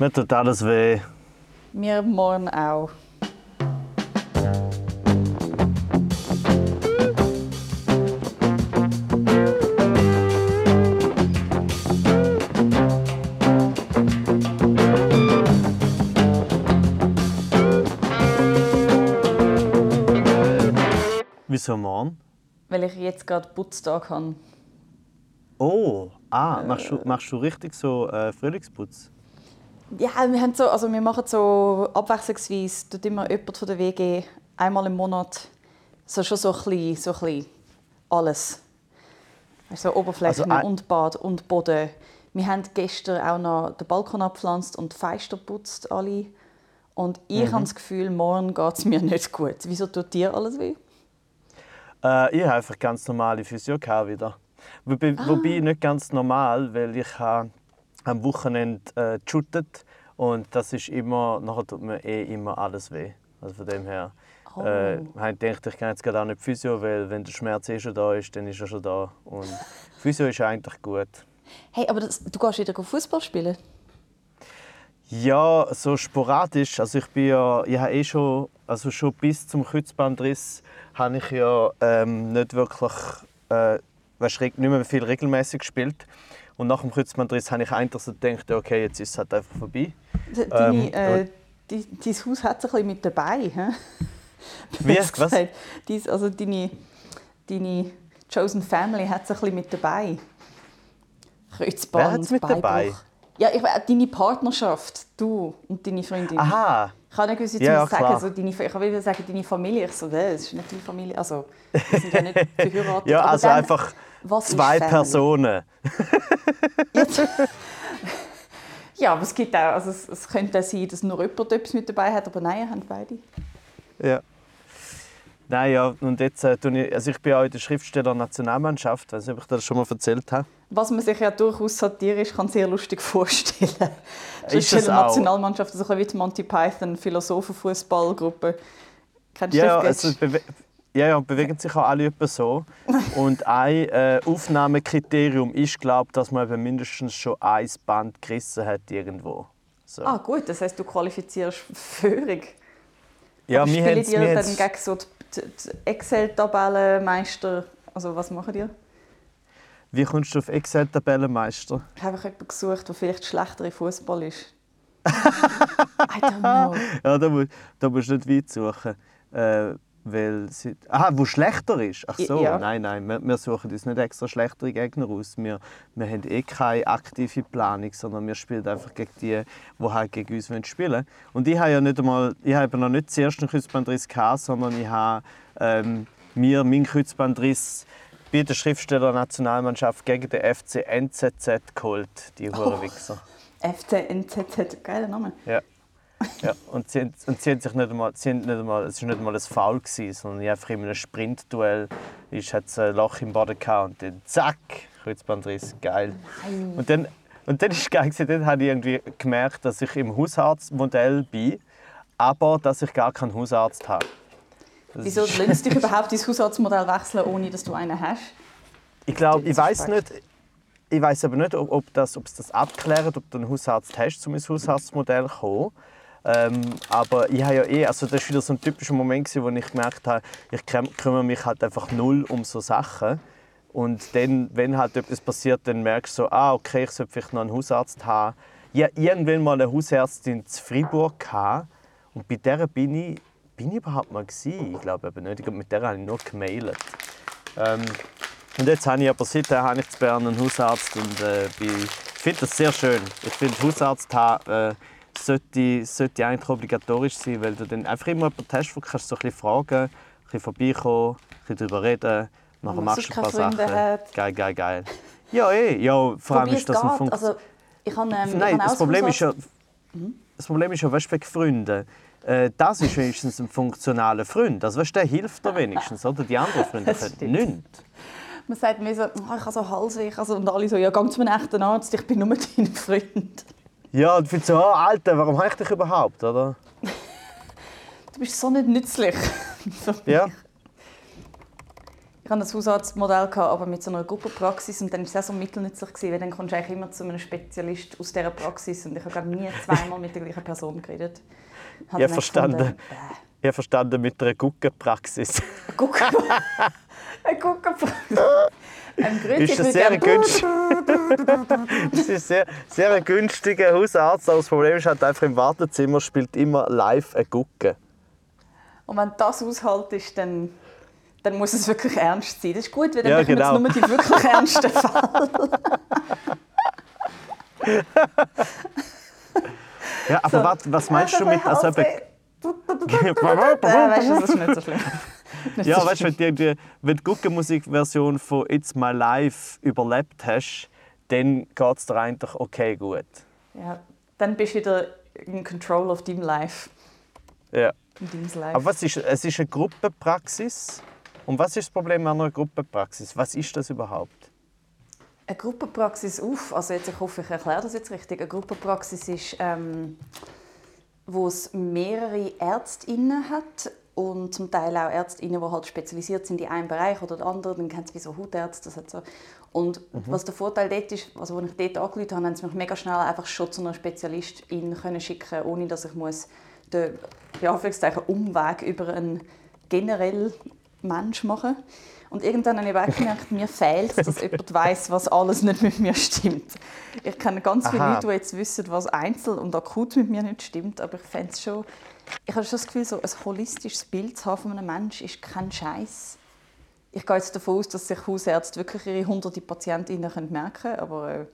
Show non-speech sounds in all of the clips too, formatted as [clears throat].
Mir tut alles weh. Mir morgen auch. Wieso morgen? Weil ich jetzt gerade Putztag habe. Oh, ah, machst, du, machst du richtig so äh, Frühlingsputz? Ja, wir, haben so, also wir machen so abwechslungsweise, tut immer jemand von der WG einmal im Monat so schon so ein bisschen, so ein bisschen alles. Also Oberflächen Also, und Bad und Boden. Wir haben gestern auch noch den Balkon abgepflanzt und die Fenster putzt alle. Und ich Mhm. habe das Gefühl, morgen geht es mir nicht gut. Wieso tut dir alles weh? Äh, ich habe einfach ganz normale Physio wieder. Wobei, wobei nicht ganz normal, weil ich habe am Wochenende äh, geshootet und das ist immer, nachher tut mir eh immer alles weh. Also von dem her Oh. äh, ich gedacht, ich kann jetzt gerade auch nicht Physio, weil wenn der Schmerz eh schon da ist, dann ist er schon da. Und [laughs] Physio ist eigentlich gut. Hey, aber das, du gehst wieder Fußball spielen? Ja, so sporadisch. Also ich bin ja, ich habe eh schon, also schon bis zum Kreuzbandriss habe ich ja ähm, nicht wirklich, äh, weißt, nicht mehr viel regelmäßig gespielt. Und nach dem Kreuzbandriss habe ich eigentlich so gedacht, okay, jetzt ist es halt einfach vorbei. Deine, Ähm, äh, di- dein Haus hat es ein bisschen mit dabei. [laughs] Wie? Was? Dies, also deine, deine Chosen Family hat es ein bisschen mit dabei. Kreuzband, Wer hat's mit dabei? Ja, ich weiß, deine Partnerschaft, du und deine Freundin. Aha, Ich kann nicht gewusst, Ja, ja, sagen, klar. so deine, ich will sagen, deine Familie. Ich so, «Äh, das ist nicht deine Familie. Also, wir sind ja nicht [laughs] verheiratet. ja, also dann, einfach was zwei? Personen. Jetzt- ja, aber es gibt auch, also es, es könnte auch sein, dass nur jemand etwas mit dabei hat, aber nein, haben beide. Ja. Nein, ja, und jetzt, äh, ich, also ich bin auch in der Schriftsteller-Nationalmannschaft, ich weiß nicht, ob ich das schon mal erzählt habe. Was man sich ja durchaus satirisch kann sehr lustig [laughs] vorstellen kann. Auch? Nationalmannschaft, also ein bisschen wie die Monty Python, Philosophen-Fußballgruppe. Kennst du Ja, das? also, bewe ja, ja, bewegen sich auch alle etwa so. [laughs] Und ein äh, Aufnahmekriterium ist, glaube dass man eben mindestens schon ein Band gerissen hat irgendwo. So. ah gut, das heisst, du qualifizierst Führung. ja, Aber wir spielen wir dann haben's- gegen so die, die, die Excel-Tabellenmeister? Also was machen die? Wie kommst du auf Excel-Tabellenmeister? Ich habe einfach jemanden gesucht, der vielleicht schlechter im Fußball ist. [laughs] I don't know. Ja, da, mu- da musst du nicht weit suchen. Äh, weil sie, aha, wo schlechter ist? Ach so, Ja. nein, nein, wir, wir suchen uns nicht extra schlechtere Gegner aus. Wir, wir haben eh keine aktive Planung, sondern wir spielen einfach gegen die, die halt gegen uns spielen wollen. Und ich habe ja nicht einmal, ich habe noch nicht zuerst einen Kreuzbandriss gehabt, sondern ich habe ähm, mir meinen Kreuzbandriss bei der Schriftsteller-Nationalmannschaft gegen den FC NZZ geholt, die Oh. Hurenwichser. FC NZZ, geiler Name. Ja. [laughs] ja. Und, sie, und sie haben sich nicht einmal, sie nicht einmal, es war nicht einmal ein Foul, gewesen, sondern ich einfach in einem Sprintduell ist, hat es ein Loch im Boden gehabt und dann zack, Kreuzbandriss, geil. Und dann, und dann ist es geil, gewesen, dann habe ich irgendwie gemerkt, dass ich im Hausarztmodell bin, aber dass ich gar keinen Hausarzt habe. Das Wieso lässt dich [laughs] überhaupt dein Hausarztmodell wechseln, ohne dass du einen hast? Ich glaube, ich weiß nicht, ich weiß aber nicht, ob, ob, das, ob es das abklärt, ob du einen Hausarzt hast, um ins Hausarztmodell zu kommen. Ähm, aber ich habe ja eh, also das war wieder so ein typischer Moment, wo ich gemerkt habe, ich küm- kümmere mich halt einfach null um so Sachen. Und dann, wenn halt etwas passiert, dann merkst du so, ah, okay, ich sollte vielleicht noch einen Hausarzt haben. Ich hatte irgendwann mal eine Hausärztin in Freiburg gehabt, und bei der bin ich, bin ich überhaupt mal gewesen? Ich glaube eben nicht. Mit der habe ich nur gemailt. Ähm, und jetzt habe ich aber seitdem in Bern einen Hausarzt und äh, ich finde das sehr schön. Ich finde, Hausarzt haben äh, sollte, sollte eigentlich obligatorisch sein, weil du dann einfach immer jemanden hast, wo du kannst so ein bisschen fragen, ein bisschen vorbeikommen, ein bisschen darüber reden, nachher machst du ein paar Sachen. hat. Geil, geil, geil. Ja, eh. Ja, vor allem ist das ein. Funk Also, ich habe, ähm, ich Nein, auch das Problem ist ja, Hausarzt- das Problem ist ja, weißt du, wegen Freunden. Äh, das ist wenigstens ein funktionaler Freund. Also, weißt, der hilft dir wenigstens, oder? Die anderen [laughs] Freunde können nichts. Man sagt mir so, oh, ich habe so Halsweh. ich habe so- Und alle so, ja, geh zu einem echten Arzt, ich bin nur [laughs] dein Freund. Ja, und findest so, oh, Alter, warum habe ich dich überhaupt, oder? [laughs] Du bist so nicht nützlich. [laughs] Ja. Ich hatte ein Hausarztmodell, aber mit so einer Gruppenpraxis und dann war es auch so mittelnützlich, gewesen, weil dann kommst du eigentlich immer zu einem Spezialist aus dieser Praxis und ich habe nie zweimal mit der gleichen Person geredet. Ich habe verstanden. Gefunden, ich habe verstanden mit einer Guckenpraxis. Gucken. Eine Guckenpraxis. [laughs] Ist ein sehr, günstig. das ist sehr, sehr ein günstiger Hausarzt. Aber das Problem ist halt einfach im Wartezimmer spielt immer live ein Gucke. Und wenn das aushält dann, dann muss es wirklich ernst sein. Das ist gut, weil dann ja, genau. nur die wirklich ernsten Fälle. ja, aber so. was, was meinst du mit... Also, weißt du, das ist nicht so schlimm. [laughs] ja, weißt du, wenn, die, die, wenn die Guckenmusik-Version von It's My Life überlebt hast, dann geht es dir eigentlich okay gut. Ja, dann bist du wieder in Control of deinem Life. Ja. Aber was ist, es ist eine Gruppenpraxis. Und was ist das Problem an einer Gruppenpraxis? Was ist das überhaupt? Eine Gruppenpraxis, uff, also jetzt, ich hoffe, ich erkläre das jetzt richtig. Eine Gruppenpraxis ist, ähm, wo es mehrere Ärztinnen hat und zum Teil auch Ärztinnen, die halt spezialisiert sind in einem Bereich oder den anderen. Dann kennen sie wie so Hautärzte. Das so. Und mhm. was der Vorteil dort ist, also als ich dort angerufen habe, haben sie mich mega schnell einfach schon zu einer Spezialistin können schicken ohne dass ich muss den Umweg über einen generellen Mensch machen muss. Und irgendwann habe ich auch gemerkt, mir fehlt dass [laughs] jemand weiß, was alles nicht mit mir stimmt. Ich kenne ganz viele Aha. Leute, die jetzt wissen, was einzeln und akut mit mir nicht stimmt, aber ich fände es schon... Ich habe schon das Gefühl, so ein holistisches Bild zu haben von einem Menschen ist kein Scheiß. Ich gehe jetzt davon aus, dass sich Hausärzte wirklich ihre hunderte Patientinnen merken können, aber... Äh,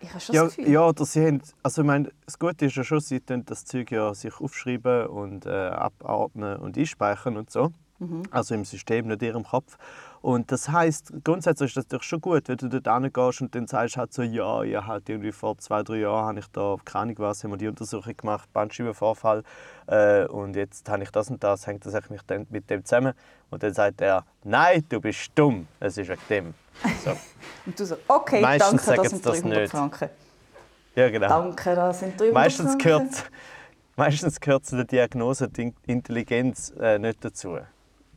ich habe schon ja, das Gefühl. Ja, oder sie haben, also ich meine, das Gute ist ja schon, sie das Zeug ja sich aufschreiben und äh, abatmen und einspeichern und so. Mhm. Also im System, nicht in ihrem Kopf. Und das heißt, grundsätzlich ist das natürlich schon gut, wenn du dort hingehst und dann sagst halt so, ja, ja, halt irgendwie vor zwei, drei Jahren habe ich da, keine Ahnung was, haben wir die Untersuchung gemacht, Bandscheibenvorfall äh, und jetzt habe ich das und das, hängt das eigentlich mit dem zusammen? Und dann sagt er, nein, du bist dumm, es ist wegen dem. So. [laughs] und du so, okay, Meistens danke, das sind 300 das Franken. Ja, genau. Danke, das sind 300 Meistens Franken. Gehört, meistens gehört zu der Diagnose die Intelligenz äh, nicht dazu.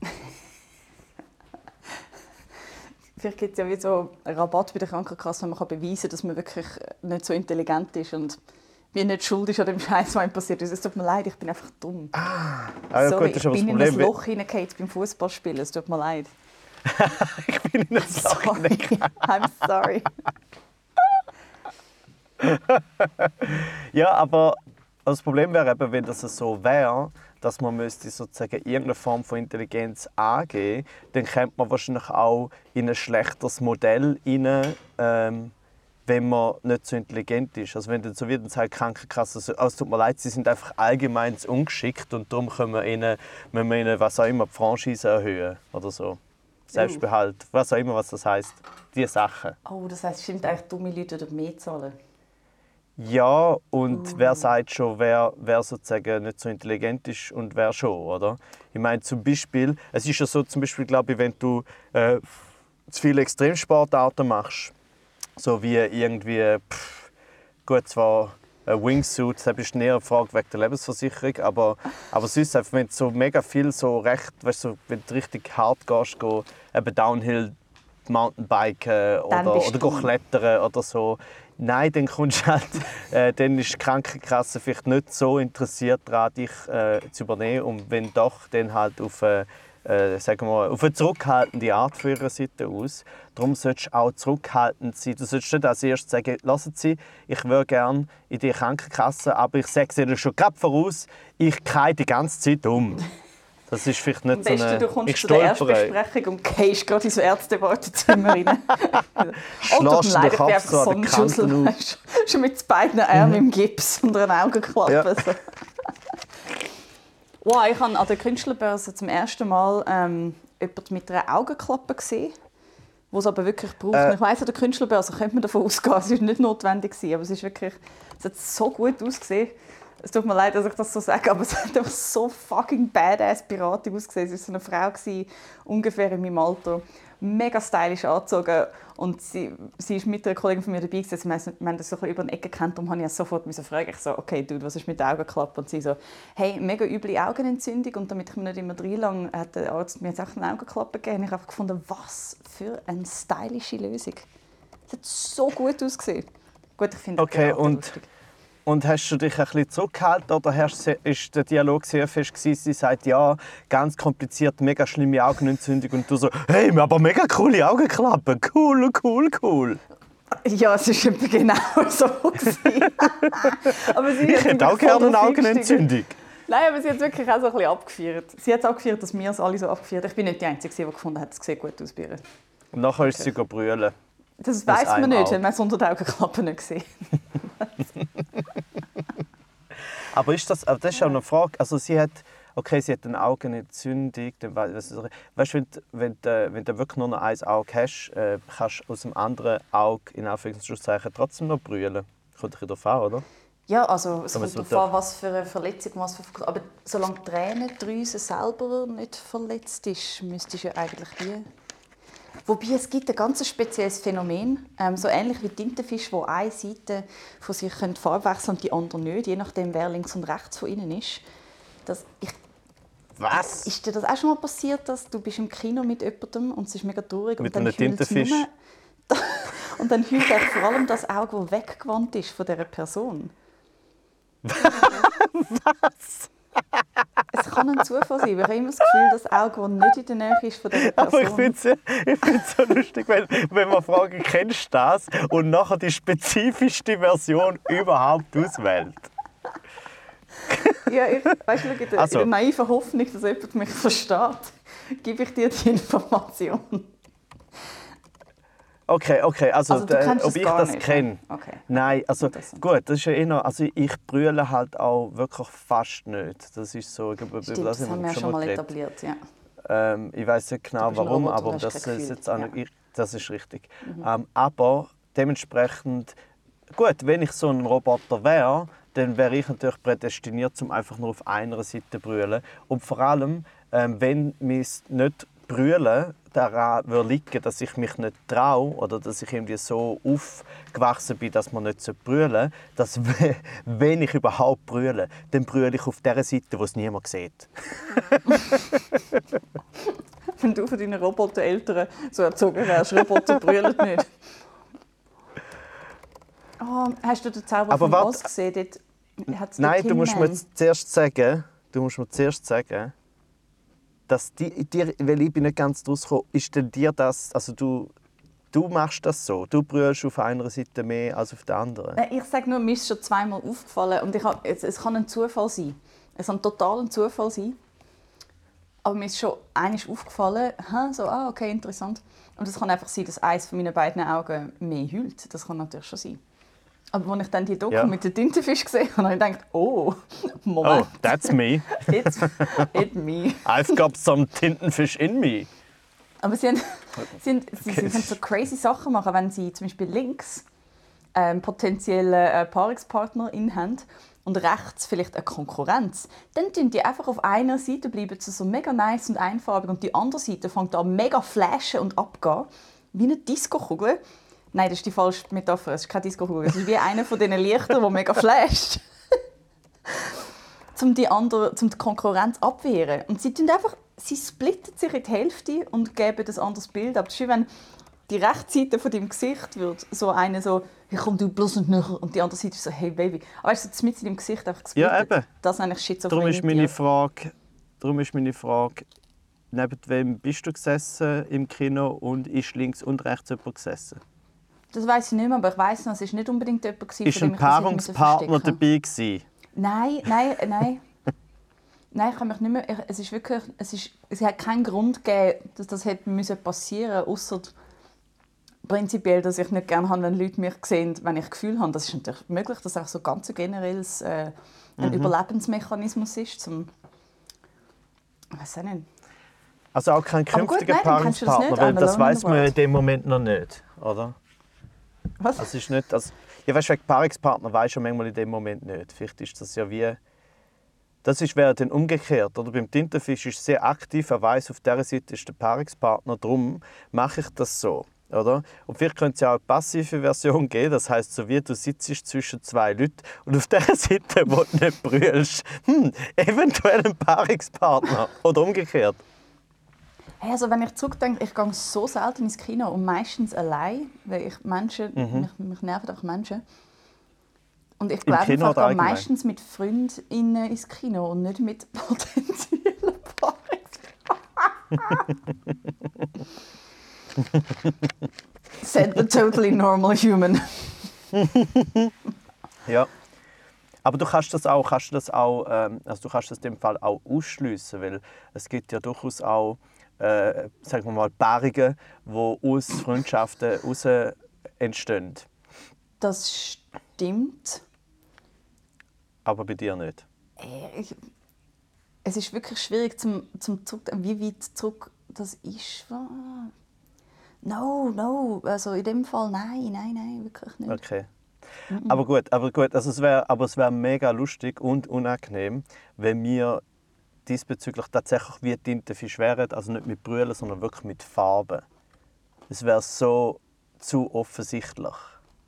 [laughs] Vielleicht gibt es ja wie so einen Rabatt bei der Krankenkasse, wenn man beweisen kann, dass man wirklich nicht so intelligent ist und wie nicht schuld ist an dem Scheiß, was ihm passiert ist. Es tut mir leid, ich bin einfach dumm. Ah, ja, Sorry, gut, ich bin in ein Loch hineingefallen beim Fußballspielen. Es tut mir leid. [laughs] ich bin in ein [laughs] Loch. I'm sorry. ja, aber das Problem wäre eben, wenn das so wäre, dass man müsste sozusagen irgendeine Form von Intelligenz angeben, dann kommt man wahrscheinlich auch in ein schlechteres Modell rein, ähm, wenn man nicht so intelligent ist. Also wenn dann so wird, dann sagt die Krankenkasse, so, oh, es tut mir leid, sie sind einfach allgemein ungeschickt und darum können wir ihnen, müssen wir ihnen was auch immer, die Franchise erhöhen oder so. Selbstbehalt, was auch immer, was das heißt. Diese Sachen. Oh, das heißt, stimmt eigentlich, dumme Leute dort mehr zahlen? Ja, und mhm. wer sagt schon, wer, wer sozusagen nicht so intelligent ist und wer schon, oder? Ich meine zum Beispiel, es ist ja so, zum Beispiel, glaube ich, wenn du äh, zu viele Extremsportarten machst, so wie irgendwie, pff, gut, zwar ein Wingsuit, das ist näher eine Frage wegen der Lebensversicherung, aber, aber sonst, wenn du so mega viel so recht, weißt du, wenn du richtig hart gehst, go, eben Downhill Mountainbiken oder, oder klettern oder so, Nein, dann kommst halt, äh, dann ist die Krankenkasse vielleicht nicht so interessiert daran, dich äh, zu übernehmen. Und wenn doch, dann halt auf eine, äh, sagen wir, auf eine zurückhaltende Art von ihrer Seite aus. Darum solltest du auch zurückhaltend sein. Du solltest nicht als erstes sagen, lassen Sie, ich würde gerne in die Krankenkasse, aber ich sage Ihnen schon gerade voraus, ich gehe die ganze Zeit um. Das ist vielleicht nicht Am so eine... du kommst zu der Erstbesprechung und gehst gerade ins Ärztewartezimmer rein. ich bin einfach so ein Schussel. Schon mit beiden Armen mhm. im Gips und einer Augenklappe. Ja. So. wow, ich habe an der Künstlerbörse zum ersten Mal ähm, jemanden mit einer Augenklappe gesehen wo es aber wirklich braucht. Äh. Ich weiss, an der Künstlerbörse könnte man davon ausgehen, es war nicht notwendig, aber es, ist wirklich, es hat so gut ausgesehen. Es tut mir leid, dass ich das so sage, aber [laughs] es hat einfach so fucking badass Piratin ausgesehen. Es war so eine Frau, gewesen, ungefähr in meinem Alter, mega stylisch angezogen und sie, sie ist mit einer Kollegin von mir dabei. Wir haben wir haben das so ein bisschen über den Ecken gekannt und habe ich sofort fragen. Ich so, okay, Dude, was ist mit der Augenklappe? Und sie so, hey, mega üble Augenentzündung und damit ich mir nicht immer reinlange, hat der Arzt mir jetzt auch eine Augenklappe gegeben. Und ich habe gefunden, was für eine stylische Lösung. Es hat so gut ausgesehen. Gut, ich finde Okay, Theater und- lustig. Und hast du dich ein bisschen zurückgehalten oder hast, ist der Dialog sehr fest gewesen? Sie sagt, ja, ganz kompliziert, mega schlimme Augenentzündung und du so, hey, aber mega coole Augenklappe, cool, cool, cool. Ja, es war genau [laughs] so. aber sie Ich hätte auch gerne eine. Augenentzündung. Nein, aber sie hat wirklich auch so ein bisschen abgefeiert. Sie hat es abgefeiert, dass wir es alle so abgefeiert Ich bin nicht die Einzige, die gefunden hat, es sieht gut aus bei ihr. Und nachher ist sie okay. brüllen. Das weiß man nicht, Auge. wenn man es unter den Augenklappen nicht sieht. [laughs] Aber ist das, aber das ist auch eine Frage. Also sie hat, okay, sie hat Augenentzündung. Dann wei- weißt du, wenn, du- wenn, wenn du wirklich nur noch ein Auge hast, äh, kannst du aus dem anderen Auge in Anführungszeichen trotzdem noch brüllen. Kommt ein bisschen darauf an, oder? Ja, also es kommt darauf an, was für eine Verletzung, was für... Aber solange die Tränendrüse selber nicht verletzt ist, müsstest du ja eigentlich wie... Wobei es gibt ein ganz spezielles Phänomen, ähm, so ähnlich wie Tintenfisch, wo eine Seite von sich die Farbe wechseln und die andere nicht, je nachdem wer links und rechts von ihnen ist. Das, ich, Was? ist dir das auch schon mal passiert, dass du bist im Kino mit jemandem und es ist mega traurig Mit [laughs] und dann einem Tintenfisch? und dann heult eigentlich vor allem das Auge, das weggewandt ist von dieser Person. [laughs] Was? Kann ein Zufall sein, ich habe immer das Gefühl, das Auge, das nicht in der Nähe ist von dieser Person. [laughs] Aber ich finde es so lustig, wenn, wenn man fragen, kennst du das? Und nachher die spezifischste Version überhaupt auswählt. Ja, ich, weißt du, in der, Also. in der naiven Hoffnung, dass jemand mich versteht, gebe ich dir die Information. Okay, okay, also, Also, äh, ob ich das nicht, kenne. ne? Okay. Nein, also gut, das ist ja eh noch, also ich brülle halt auch wirklich fast nicht. Das ist so, ich glaube, über Stimmt, das das haben wir ja schon mal geredet. etabliert. Ja. Ähm, ich weiß nicht genau warum, Roboter, aber das ist jetzt auch Ja. ich, das ist richtig. Ähm, aber dementsprechend, gut, wenn ich so ein Roboter wäre, dann wäre ich natürlich prädestiniert, um einfach nur auf einer Seite zu brüllen. Und vor allem, ähm, wenn mir nicht brüllen daran liegen, dass ich mich nicht traue oder dass ich irgendwie so aufgewachsen bin, dass man nicht brüllen sollte, dass we- wenn ich überhaupt brülle, dann brülle ich auf der Seite, wo es niemand sieht. [laughs] Wenn du von deinen Robotereltern so erzogen wärst, Roboter brüllen nicht. Oh, hast du den Zauber Aber von. Oz gesehen? Dort Nein, du musst mir zuerst sagen, du musst mir zuerst sagen, dass die, dir, weil ich bin nicht ganz draus gekommen, ist denn dir das, also du, du machst das so, du brüllst auf einer Seite mehr als auf der anderen. Ich sage nur, mir ist schon zweimal aufgefallen und ich hab, es, es kann ein Zufall sein. Es kann total ein Zufall sein. Aber mir ist schon eines aufgefallen, ha, so, ah, okay, interessant. Und es kann einfach sein, dass eines von meinen beiden Augen mehr heult. Das kann natürlich schon sein. Aber als ich dann die Doku Ja. mit dem Tintenfisch gesehen habe, habe ich gedacht, oh, [laughs] Oh, Moment, that's me. [laughs] it's, it's me. I've got some Tintenfish in me. Aber sie, haben, sie, haben, sie, Okay. sie können so crazy Sachen machen, wenn sie zum Beispiel links einen potenziellen äh, Paarungspartnerin haben und rechts vielleicht eine Konkurrenz, dann tun die einfach auf einer Seite bleiben sie so mega nice und einfarbig und die andere Seite fängt an mega flashen und abgehen, wie eine Disco-Kugel. Nein, das ist die falsche Metapher, es ist keine Disco-Kugel, es ist wie einer von diesen Lichtern, der mega flasht. [laughs] um die, andere, um die Konkurrenz abwehren. Und sie tun einfach, sie splitten sich in die Hälfte und geben ein anderes Bild ab. Das ist wie wenn die rechte Seite von deinem Gesicht wird so eine so, hey, komm du bloß nicht näher. Und die andere Seite ist so, hey Baby. Aber weißt du, so mit in deinem Gesicht einfach gesplittet. Ja, eben. Das ist eigentlich Schizophrenie. Darum ist meine Frage, darum ist meine Frage, neben wem bist du gesessen im Kino und ist links und rechts jemand gesessen? Das weiß ich nicht mehr, aber ich weiß noch, es war nicht unbedingt jemand, gewesen, Ist von ein dem ich das hätte müssen Paarungspartner verstecken. dabei gewesen? Nein, nein, nein. [laughs] Nein, ich kann mich nicht mehr. ich- Es ist wirklich, es ist, es hat keinen Grund gegeben, dass das hätte müssen passieren, außer prinzipiell, dass ich nicht gerne habe, wenn Leute mich sehen, wenn ich Gefühl habe. Das ist natürlich möglich, dass auch so ganz ein generelles äh, ein Überlebensmechanismus ist, zum ich weiß auch nicht. Also auch kein Aber gut, künftiger nein, dann kannst du das Paarungspartner, nicht, weil das alone in weiß the man ja in world. dem Moment noch nicht, oder? Was? Es ist nicht, also, ja, weißt, du, wegen Paarungspartner weiß man manchmal in dem Moment nicht. Vielleicht ist das ja wie, Das ist, wäre dann umgekehrt. Oder? Beim Tintenfisch ist sehr aktiv, er weiß, auf dieser Seite ist der Paarungspartner, darum mache ich das so. Oder? Und vielleicht könnte es ja auch eine passive Version [laughs] geben, das heißt, so wie du sitzt zwischen zwei Leuten und auf [laughs] der Seite, wo du nicht brüllst, hm, eventuell ein Paarungspartner. Oder umgekehrt. Hey, also wenn ich zurückdenke, ich gehe so selten ins Kino und meistens allein, weil ich Menschen, Mhm. mich, mich nerven einfach Menschen. Und ich glaube, ich gehe meistens mit Freundinnen ins Kino und nicht mit [laughs] potenziellen Paarungspartnern. Said the totally normal human. [laughs] Ja. Aber du kannst das auch, kannst das auch ähm, also du kannst das in dem Fall auch ausschliessen, weil es gibt ja durchaus auch, äh, sagen wir mal, Paarungen, die aus Freundschaften heraus entstehen. Das stimmt. Aber bei dir nicht. Äh, Ich, es ist wirklich schwierig zum, zum zurück, wie weit zurück das ist. No, no, also in dem Fall nein, nein, nein, wirklich nicht. Okay. Aber gut, aber gut, also es wäre, aber es wäre mega lustig und unangenehm, wenn wir diesbezüglich tatsächlich wie Tintenfisch wären, also nicht mit Brühen, sondern wirklich mit Farben. Es wäre so zu offensichtlich.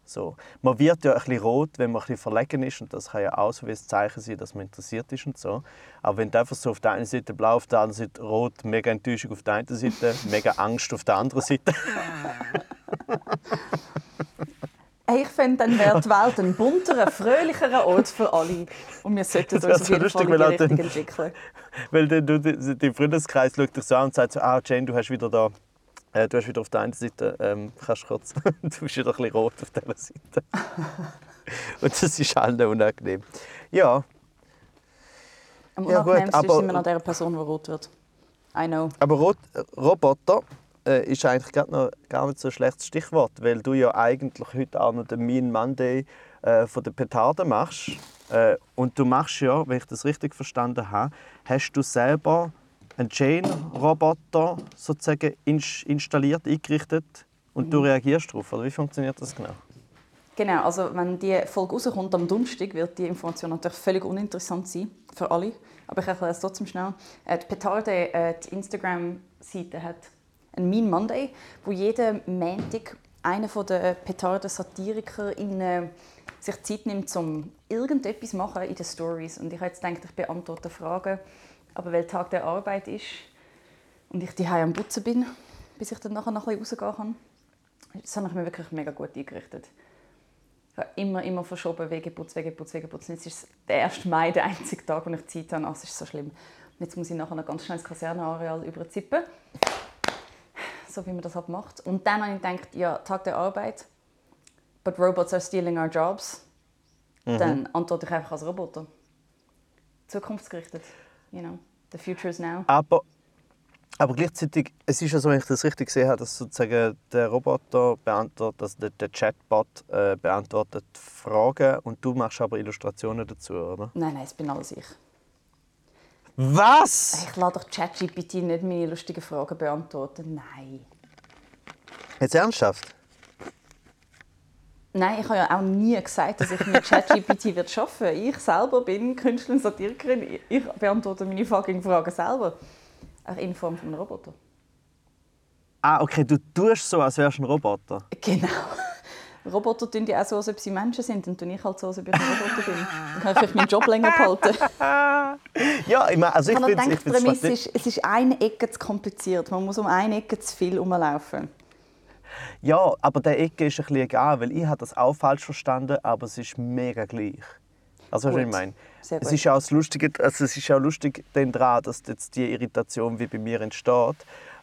So. Man wird ja ein bisschen rot, wenn man bisschen verlegen ist und das kann ja auch so wie ein Zeichen sein, dass man interessiert ist und so. Aber wenn du einfach so auf der einen Seite blau, auf der anderen Seite rot, mega Enttäuschung auf der einen Seite, mega Angst auf der anderen Seite. [laughs] Hey, Ich finde, dann wäre die Welt ein bunterer, fröhlicherer Ort für alle. Und wir sollten uns auf so jeden lustig, Fall in die Richtung entwickeln. [laughs] Weil dann du, der Freundeskreis schaut dich so an und sagt so, ah Jane, du hast wieder da, äh, du hast wieder auf der einen Seite, ähm, kannst du kurz, [laughs] du bist wieder ein bisschen rot auf dieser Seite. [laughs] und das ist allen unangenehm. Ja, Am Ja, gut, unangenehmsten ist aber- es immer noch der Person, die rot wird. I know. aber Rot, Roboter äh, ist eigentlich gar, noch, gar nicht so ein schlechtes Stichwort, weil du ja eigentlich heute auch noch den Mean Monday äh, von der Petarde machst. Äh, und du machst ja, wenn ich das richtig verstanden habe, hast du selber einen Chain-Roboter sozusagen ins- installiert, eingerichtet und du reagierst darauf. Oder wie funktioniert das genau? Genau, also wenn die Folge rauskommt am Donnerstag, wird die Information natürlich völlig uninteressant sein für alle. Aber ich erkläre es trotzdem schnell. Äh, Die Petarde, äh, die Instagram-Seite, hat einen Mean Monday, wo jeden Montag einer der Petarden-SatirikerInnen sich Zeit nimmt, um irgendetwas zu machen in den Stories. Und ich habe jetzt gedacht, ich beantworte Fragen. Aber weil Tag der Arbeit ist und ich die am Putzen bin, bis ich dann nachher noch ein bisschen rausgehen kann, das habe ich mir wirklich mega gut eingerichtet. Ich habe immer, immer verschoben, Wegeputz, Wegeputz, Wegeputz. Und jetzt ist der 1. Mai der einzige Tag, wo ich Zeit habe. Ach, es ist so schlimm. Und jetzt muss ich nachher noch ganz schnell das Kasernenareal überzippen. So wie man das halt macht. Und dann habe ich gedacht, ja, Tag der Arbeit. But robots are stealing our jobs. Dann antworte ich einfach als Roboter. Zukunftsgerichtet. You know, the future is now. Aber, aber gleichzeitig, es ist ja so, wenn ich das richtig gesehen habe, dass sozusagen der Roboter beantwortet, also der, der Chatbot äh, beantwortet Fragen und du machst aber Illustrationen dazu, oder? Nein, nein, es bin alles ich. Was? Ich lade doch ChatGPT nicht meine lustigen Fragen beantworten. Nein. Jetzt ernsthaft? Nein, ich habe ja auch nie gesagt, dass ich mit ChatGPT [laughs] wird arbeiten Ich selber bin Künstlerin, Satirikerin. Ich beantworte meine fucking Fragen selber. Auch in Form von einem Roboter. Ah, okay, du tust so, als wärst du ein Roboter. Genau. Roboter tun ja auch so, als ob sie Menschen sind. Dann tue ich halt so, als ob ich ein Roboter bin. Dann kann ich vielleicht meinen Job länger behalten. [laughs] Ja, ich meine, also ich Ich finde die Prämisse ist, es ist eine Ecke zu kompliziert. Man muss um eine Ecke zu viel herumlaufen. Ja, aber der Ecke ist ein bisschen egal, weil ich habe das auch falsch verstanden, aber es ist mega gleich. Also, was Gut. ich meine. Sehr Es gut. ist auch das Lustige, also es ist auch lustig dann dran, dass jetzt die Irritation wie bei mir entsteht.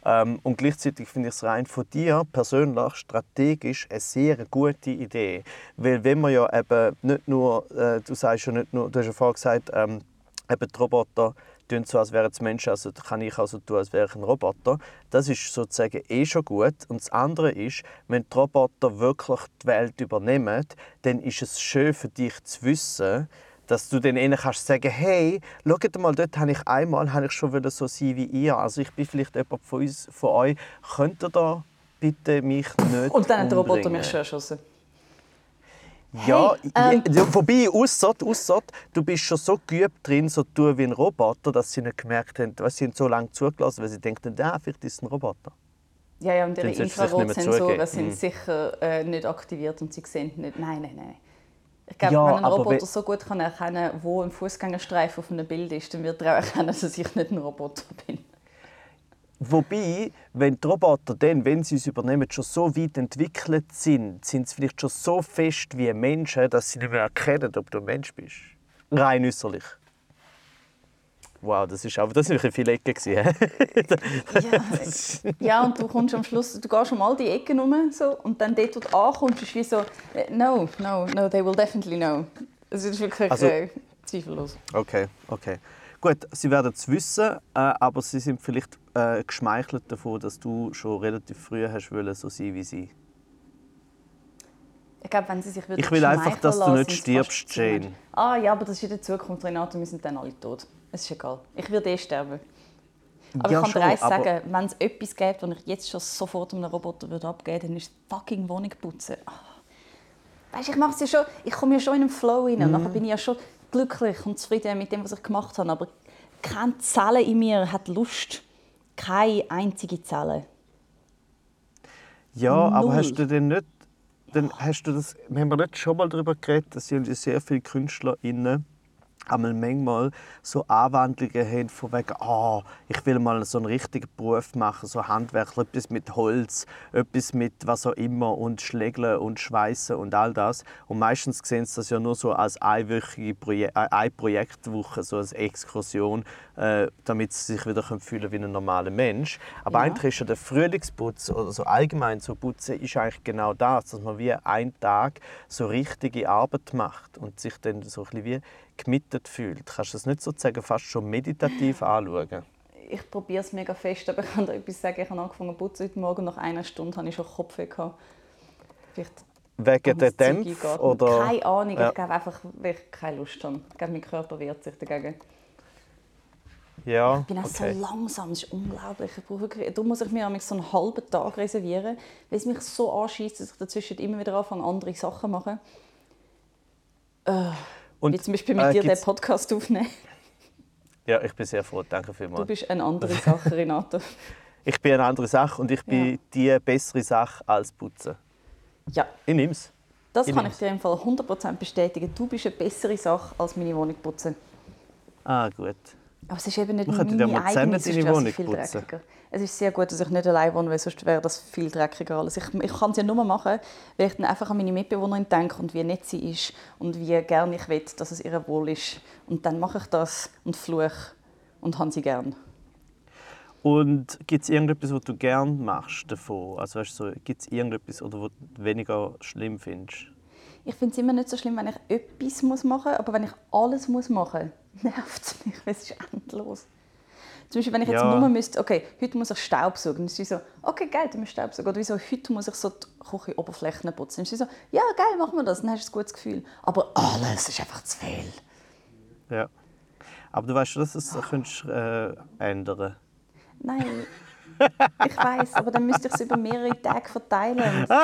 Ähm, und gleichzeitig finde ich es rein von dir persönlich strategisch eine sehr gute Idee. Weil wenn man ja eben nicht nur, äh, du sagst ja nicht nur, du hast ja vorhin gesagt, ähm, eben die Roboter tun so, als wären es Menschen, also kann ich also tun, als wäre ich ein Roboter. Das ist sozusagen eh schon gut. Und das andere ist, wenn die Roboter wirklich die Welt übernehmen, dann ist es schön für dich zu wissen, dass du dann ihnen kannst sagen, hey, schaut mal, dort habe ich einmal habe ich schon so sein wie ihr. Also ich bin vielleicht jemand von, uns, von euch. Könnt ihr da bitte mich nicht Und dann hat der Roboter mich schon erschossen. Ja, Hey, ähm, ja, wobei, ausser, ausser, du bist schon so geübt drin, so tun wie ein Roboter, dass sie nicht gemerkt haben, weißt, sie haben so lange zugelassen, weil sie denken, ah, vielleicht ist es ein Roboter. Ja, ja, und ihre Infrarotsensoren sind Mhm. sicher äh, nicht aktiviert und sie sehen nicht. Nein, nein, nein. Ich glaube, Ja, wenn ein Roboter so gut kann erkennen kann, wo ein Fußgängerstreifen auf einem Bild ist, dann wird er auch erkennen, dass ich nicht ein Roboter bin. Wobei, wenn die Roboter dann, wenn sie es übernehmen, schon so weit entwickelt sind, sind sie vielleicht schon so fest wie Menschen, dass sie nicht mehr erkennen, ob du ein Mensch bist. Rein äußerlich. Wow, das ist aber das sind viele Ecken gewesen? Ja, ja, und du kommst am Schluss, du gehst um all die Ecken rum so, und dann dort, wo du ankommst, ist wie so, no, no, no, they will definitely know. Es ist wirklich Also- äh, zweifellos. Okay, okay. Gut, sie werden es wissen, äh, aber sie sind vielleicht äh, geschmeichelt davon, dass du schon relativ früh hast wollen, so sein wie sie. Ich glaube, wenn sie sich Ich will einfach, dass du nicht stirbst. Jane. Ah ja, aber das ist in der Zukunft, Renato, wir sind dann alle tot. Es ist egal. Ich werde eh sterben. Aber Ja, ich kann schon, dir eins aber- sagen, wenn es etwas gibt, das ich jetzt schon sofort einem Roboter würde abgeben würde, dann ist fucking Wohnung putzen. Ah. Weißt, ich mache es ja schon, ich komme ja schon in einen Flow rein. Mhm. Und nachher bin ich ja schon glücklich und zufrieden mit dem, was ich gemacht habe. Aber keine Zelle in mir hat Lust. Keine einzige Zelle. Ja, aber Null. hast du denn nicht, dann hast du das, wir haben nicht schon mal darüber geredet, dass ja sehr viele KünstlerInnen einmal manchmal so Anwandlungen haben von wegen, ah, ich will mal so einen richtigen Beruf machen, so Handwerk, etwas mit Holz, etwas mit was auch immer und Schlägeln und Schweißen und all das. Und meistens sehen sie das ja nur so als einwöchige Proje äh, eine Projektwoche, so als Exkursion, äh, damit sie sich wieder können fühlen wie ein normaler Mensch. Aber Ja. eigentlich ist ja der Frühlingsputz oder so allgemein so Putzen ist eigentlich genau das, dass man wie einen Tag so richtige Arbeit macht und sich dann so ein bisschen wie gemittet fühlt. Kannst du das nicht sozusagen fast schon meditativ [sighs] anschauen? Ich probiere es mega fest, aber ich kann dir etwas sagen. Ich habe angefangen zu putzen heute Morgen. Nach einer Stunde hatte ich schon Kopfweh. Vielleicht Wegen der Dämpfe oder? Keine Ahnung, Ja. ich glaube einfach, weil ich keine Lust habe. Ich glaube, mein Körper wehrt sich dagegen. Ja, Ich bin auch okay. so langsam, das ist unglaublich. Ich brauche wirklich, darum muss ich mir so einen halben Tag reservieren, weil es mich so anschießt, dass ich dazwischen immer wieder anfange, andere Sachen zu machen. Und, Wie zum Beispiel mit äh, dir den Podcast aufnehmen. Ja, ich bin sehr froh, danke Du vielmals. bist eine andere Sache, Renato. [laughs] Ich bin eine andere Sache und ich bin Ja. die bessere Sache als Putzen. Ja, Ich nehme es. das Ich kann nehm's. ich dir im Fall 100% bestätigen. Du bist eine bessere Sache als meine Wohnung putzen. Ah, gut. Aber es ist eben nicht meine ja mal eigene, zusammen deine Wohnung viel putzen. dreckiger. Es ist sehr gut, dass ich nicht allein wohne, weil sonst wäre das viel dreckiger alles. Ich, ich kann es ja nur machen, weil ich dann einfach an meine Mitbewohnerin denke und wie nett sie ist und wie gerne ich will, dass es ihr wohl ist. Und dann mache ich das und fluche und habe sie gern. Und gibt es irgendetwas, was du gerne machst davon? Also weißt du, so, gibt es irgendetwas, oder was du weniger schlimm findest? Ich finde es immer nicht so schlimm, wenn ich etwas machen muss, aber wenn ich alles muss machen muss, nervt es mich, weil es ist endlos. Zum Beispiel, wenn ich jetzt Ja. nur müsste, okay, heute muss ich Staubsaugen, dann ist es so, okay, geil, dann muss ich Staubsaugen. Oder wieso, heute muss ich so die Küchenoberflächen putzen. Dann ist es so, ja, geil, machen wir das, dann hast du ein gutes Gefühl. Aber alles ist einfach zu viel. Ja. Aber du weißt, dass du das könntest, äh, ändern Nein, ich weiß, aber dann müsste ich es über mehrere Tage verteilen. [laughs]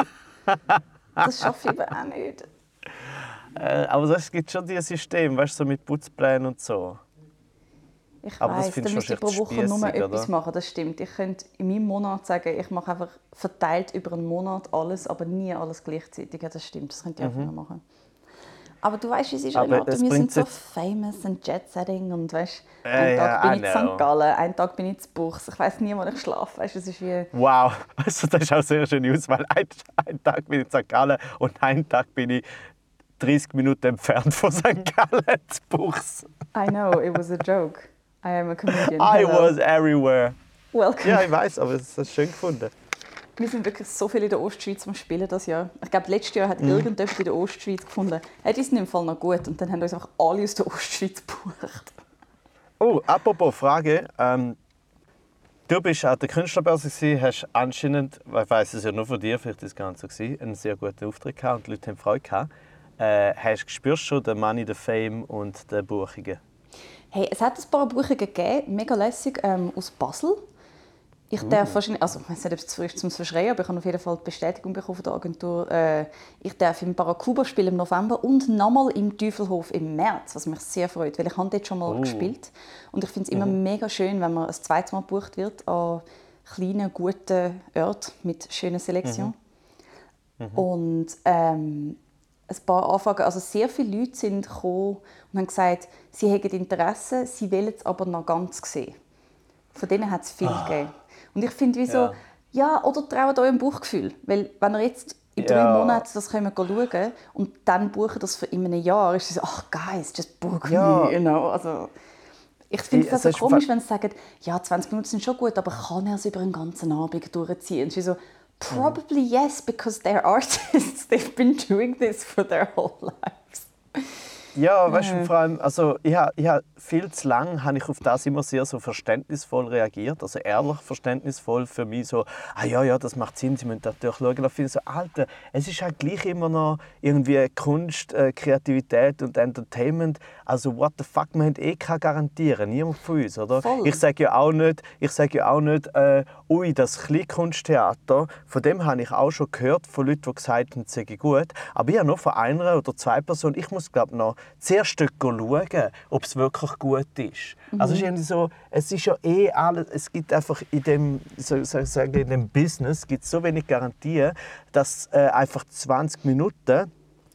Das schaffe ich aber auch nicht. Äh, Aber es gibt schon dieses System, weißt du, so mit Putzplänen und so. Ich Aber das findest dann du müsste ich pro Woche nur spiessig, etwas oder? machen, das stimmt. Ich könnte in meinem Monat sagen, ich mache einfach verteilt über einen Monat alles, aber nie alles gleichzeitig. Ja, das stimmt, das könnte ich einfach nur machen. Aber du weißt, es ist Mhm. Aber es wir sind so famous und Jet-Setting und weißt, Äh, einen ja, Tag bin I ich in. St. Gallen, einen Tag bin ich in Buchs. Ich weiß nie, wo ich schlafe. Weißt, es ist wie... Wow, [laughs] also das ist auch sehr schöne Auswahl. Ein, ein Tag bin ich in St. Gallen und einen Tag bin ich 30 Minuten entfernt von St. [laughs] Gallen zu Buchs. I know, it was a joke. I am a comedian. I Hello. was everywhere. Welcome. Ja, ich weiß, aber es ist schön gefunden. Wir sind wirklich so viel in der Ostschweiz am Spielen das Jahr. Ich glaube, letztes Jahr hat irgendjemand in der Ostschweiz gefunden, hey, die sind im Fall noch gut. Und dann haben uns einfach alle aus der Ostschweiz gebucht. Oh, apropos Frage. Ähm, du bist an der Künstlerbörse, gewesen, hast anscheinend, ich weiß es ja nur von dir, vielleicht ist es gar nicht so, gewesen, einen sehr guten Auftritt gehabt und die Leute haben Freude gehabt. Äh, hast, spürst du schon den Money, den Fame und den Buchungen? Hey, es hat ein paar Buchungen gegeben, mega lässig, ähm, aus Basel. Ich darf wahrscheinlich, also ich weiß nicht, ob es zu früh ist zum Verschreien, aber ich habe auf jeden Fall die Bestätigung bekommen von der Agentur. Äh, ich darf im Barracuda spielen im November und nochmal im Teufelhof im März, was mich sehr freut, weil ich habe dort schon mal Oh. gespielt. Und ich finde es immer mega schön, wenn man ein zweites Mal gebucht wird an kleinen, guten Orten mit schöner Selektion. Und ähm, ein paar Anfragen, also sehr viele Leute sind gekommen und haben gesagt, sie hätten Interesse, sie wollen es aber noch ganz sehen. Von denen hat es viel gegeben. Und ich finde, wie so, Ja. ja. oder traut eurem Bauchgefühl. Weil wenn ihr jetzt in drei Ja. Monaten das können schauen und dann buchen das für in einem Jahr, ist es so, ach guys, just book Ja. me. You know? also, ich finde es also komisch, wenn sie sagen, ja, 20 Minuten sind schon gut, aber kann er es über einen ganzen Abend durchziehen? Und so, probably yes, because they're [laughs] artists. They've been doing this for their whole lives. Ja, weißt du, vor allem, also ich habe ich ha viel zu lange habe ich auf das immer sehr so verständnisvoll reagiert, also ehrlich verständnisvoll für mich so, ah ja, ja, das macht Sinn, Sie müssen das durchschauen. Da finde ich so, Alter, es ist halt gleich immer noch irgendwie Kunst, äh, Kreativität und Entertainment. Also what the fuck, wir haben eh keine Garantieren, niemand von uns, oder? Voll. Ich sage ja auch nicht, ich sage ja auch nicht, äh, ui, das Kleinkunsttheater, von dem habe ich auch schon gehört von Leuten, die gesagt haben, es sei gut. Aber ich habe noch von einer oder zwei Personen, ich muss glaube noch zuerst dort schauen, ob es wirklich gut ist. Also es ist irgendwie so, es ist ja eh alles, es gibt einfach in dem, so, so, sagen, in dem Business gibt so wenig Garantien, dass äh, einfach 20 Minuten